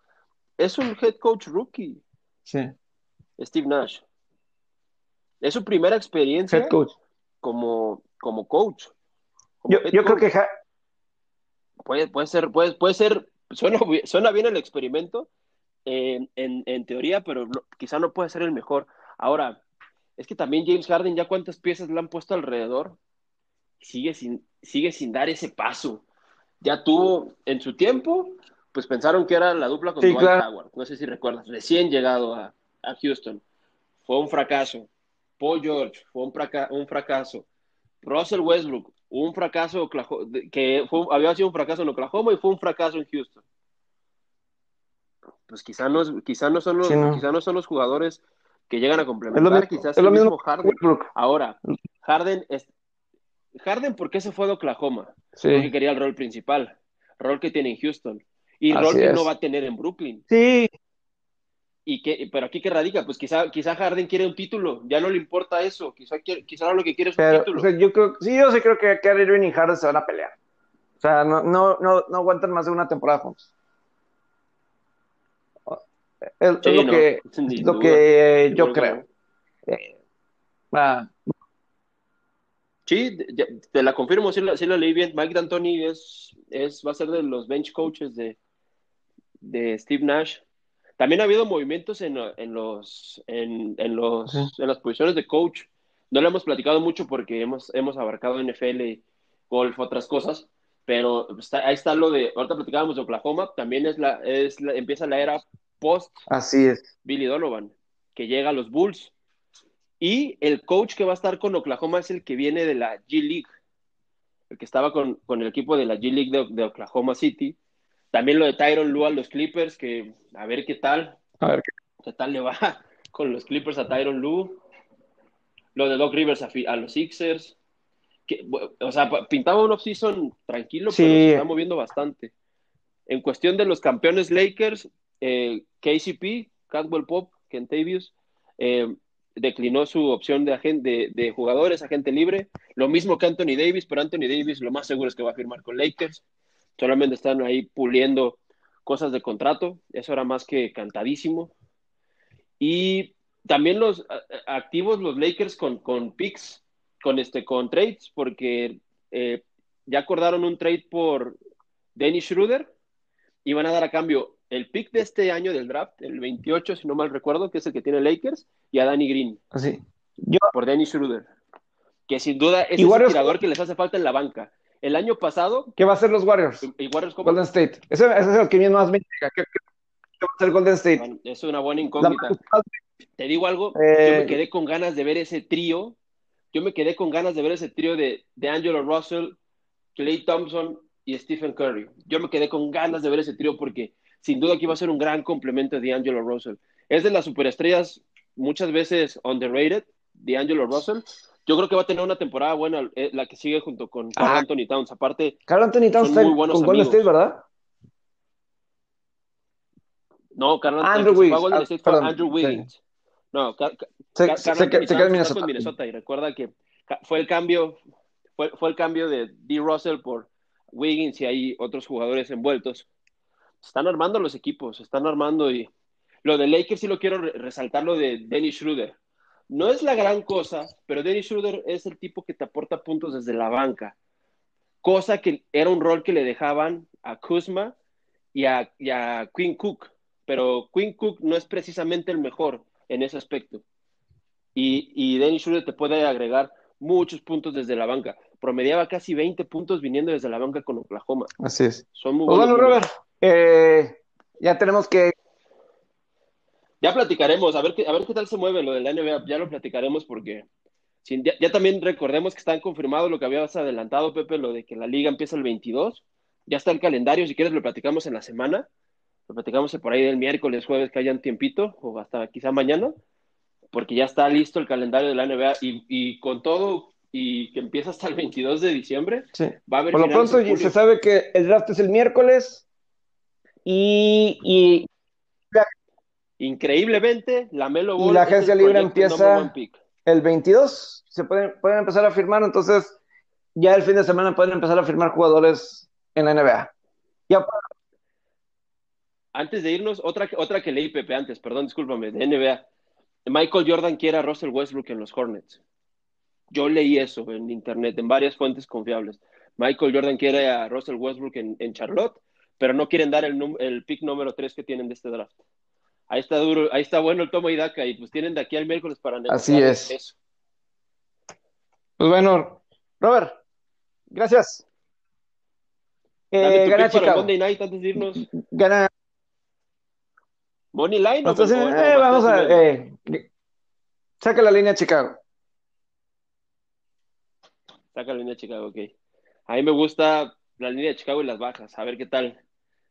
S2: es un head coach rookie.
S1: Sí.
S2: Steve Nash. Es su primera experiencia
S1: head coach.
S2: Como, como coach.
S1: yo, yo creo que
S2: puede, puede ser, puede, puede ser, suena, suena bien el experimento en, en, teoría, pero quizá no puede ser el mejor. Ahora, es que también James Harden, ya cuántas piezas le han puesto alrededor, sigue sin, sigue sin dar ese paso. Ya tuvo en su tiempo, pues pensaron que era la dupla con Dwight Howard. No sé si recuerdas, recién llegado a, a, Houston. Fue un fracaso. Paul George fue un, un fracaso. Russell Westbrook un fracaso que había sido un fracaso en Oklahoma y fue un fracaso en Houston. Pues quizá no, quizá no, son, los, Quizá no son los jugadores que llegan a complementar, quizás es el mismo, Harden. Ahora, Harden, es, Harden, ¿por qué se fue de Oklahoma? Porque quería el rol principal, rol que tiene en Houston y que no va a tener en Brooklyn.
S1: Sí,
S2: y que, pero aquí que radica, pues quizá, quizá Harden quiere un título, ya no le importa eso, quizá, quizá lo que quiere es un título.
S1: yo creo, sí, yo sí creo que Kyrie Irving y Harden se van a pelear. O sea, no, no, no, no aguantan más de una temporada juntos. Es, lo, que, lo que yo creo. Eh,
S2: sí, te la confirmo, sí la, sí la leí bien. Mike D'Antoni es, es, va a ser de los bench coaches de, de Steve Nash también ha habido movimientos en, los, en, los, en las posiciones de coach. No lo hemos platicado mucho porque hemos, hemos abarcado NFL, golf, otras cosas, pero ahí está lo de, ahorita platicábamos de Oklahoma, también es la, es empieza la era post
S1: Así es.
S2: Billy Donovan, que llega a los Bulls. Y el coach que va a estar con Oklahoma es el que viene de la G League, el que estaba con, el equipo de la G League de Oklahoma City, también lo de Tyron Lue a los Clippers, que a ver qué tal.
S1: A ver
S2: qué, tal le va con los Clippers a Tyron Lue. lo de Doc Rivers a, los Sixers. o sea, pintaba un off-season tranquilo, pero se está moviendo bastante. En cuestión de los campeones Lakers, eh, KCP, Caldwell Pop, Kentavious, eh, declinó su opción de, agente, de, jugadores, agente libre. Lo mismo que Anthony Davis, pero Anthony Davis lo más seguro es que va a firmar con Lakers. Solamente están ahí puliendo cosas de contrato. Eso era más que cantadísimo. Y también los activos, los Lakers con, con picks, con, este, con trades, porque eh, ya acordaron un trade por Dennis Schroeder y van a dar a cambio el pick de este año del draft, el 28, si no mal recuerdo, que es el que tiene Lakers, y a Danny Green.
S1: Así.
S2: Yo... Por Dennis Schroeder. Que sin duda es el tirador que les hace falta en la banca. El año pasado.
S1: ¿Qué va a hacer los Warriors?
S2: ¿Y Warriors
S1: Golden State. Ese, ese, es el que más me llega. ¿Qué, va a hacer Golden State?
S2: Es una buena incógnita. Te digo algo, yo me eh, quedé con ganas de ver ese trío. Yo me quedé con ganas de ver ese trío de, de Angelo Russell, Clay Thompson y Stephen Curry. Yo me quedé con ganas de ver ese trío porque sin duda que iba a ser un gran complemento de Angelo Russell. Es de las superestrellas muchas veces underrated, de Angelo Russell. Yo creo que va a tener una temporada buena eh, la que sigue junto con Carl ah. Anthony Towns. Aparte,
S1: Carl Anthony Towns está muy buenos con Golden State, ¿verdad?
S2: No, Carl Andrew Wiggins. Andrew Wiggins. No, se, se, queda en Minnesota. Minnesota. Y recuerda que fue el cambio, fue, fue el cambio de D. Russell por Wiggins y hay otros jugadores envueltos están armando los equipos, están armando y lo de Lakers sí lo quiero resaltar, lo de Dennis Schroeder. No es la gran cosa, pero Dennis Schroeder es el tipo que te aporta puntos desde la banca, cosa que era un rol que le dejaban a Kuzma y a, Quinn Cook, pero Quinn Cook no es precisamente el mejor en ese aspecto. Y, y Dennis Schroeder te puede agregar muchos puntos desde la banca. Promediaba casi 20 puntos viniendo desde la banca con Oklahoma.
S1: Así es.
S2: Son muy
S1: pues
S2: buenos.
S1: bueno, Robert, eh, ya tenemos que.
S2: Ya platicaremos, a ver, qué, a ver qué tal se mueve lo de la NBA, ya lo platicaremos porque ya, también recordemos que están confirmados lo que habías adelantado, Pepe, lo de que la liga empieza el 22. Ya está el calendario, si quieres lo platicamos en la semana. Lo platicamos por ahí del miércoles, jueves, que hayan tiempito, o hasta quizá mañana, porque ya está listo el calendario de la NBA y, y con todo y que empieza hasta el 22 de diciembre,
S1: va a haber... Por lo pronto se sabe que el draft es el miércoles, y,
S2: increíblemente, la Melo
S1: y la agencia libre empieza el 22. Se pueden, pueden empezar a firmar, entonces ya el fin de semana pueden empezar a firmar jugadores en la NBA. Ya
S2: Antes de irnos, otra, otra que leí, Pepe, antes, perdón, discúlpame, de NBA. Michael Jordan quiere a Russell Westbrook en los Hornets. Yo leí eso en internet, en varias fuentes confiables. Michael Jordan quiere a Russell Westbrook en, en Charlotte pero no quieren dar el, el pick número 3 que tienen de este draft. Ahí está duro, ahí está bueno el tomo y daca, y pues tienen de aquí al miércoles para
S1: negociar Así es. Pues bueno, Robert, gracias.
S2: Eh, gana Chicago. Monday Night antes de irnos.
S1: Gana.
S2: Money Line.
S1: Entonces, eh, vamos a. Eh, saca la línea Chicago.
S2: Saca la línea Chicago, ok. A mí me gusta la línea de Chicago y las bajas. A ver qué tal.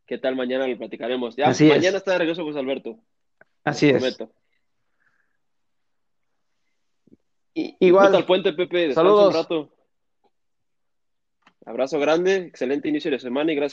S2: ¿Qué tal mañana lo platicaremos? Ya, mañana está de regreso José Alberto.
S1: Así es. igual.
S2: al puente, Pepe.
S1: Saludos.
S2: Un rato. Abrazo grande, excelente inicio de semana y gracias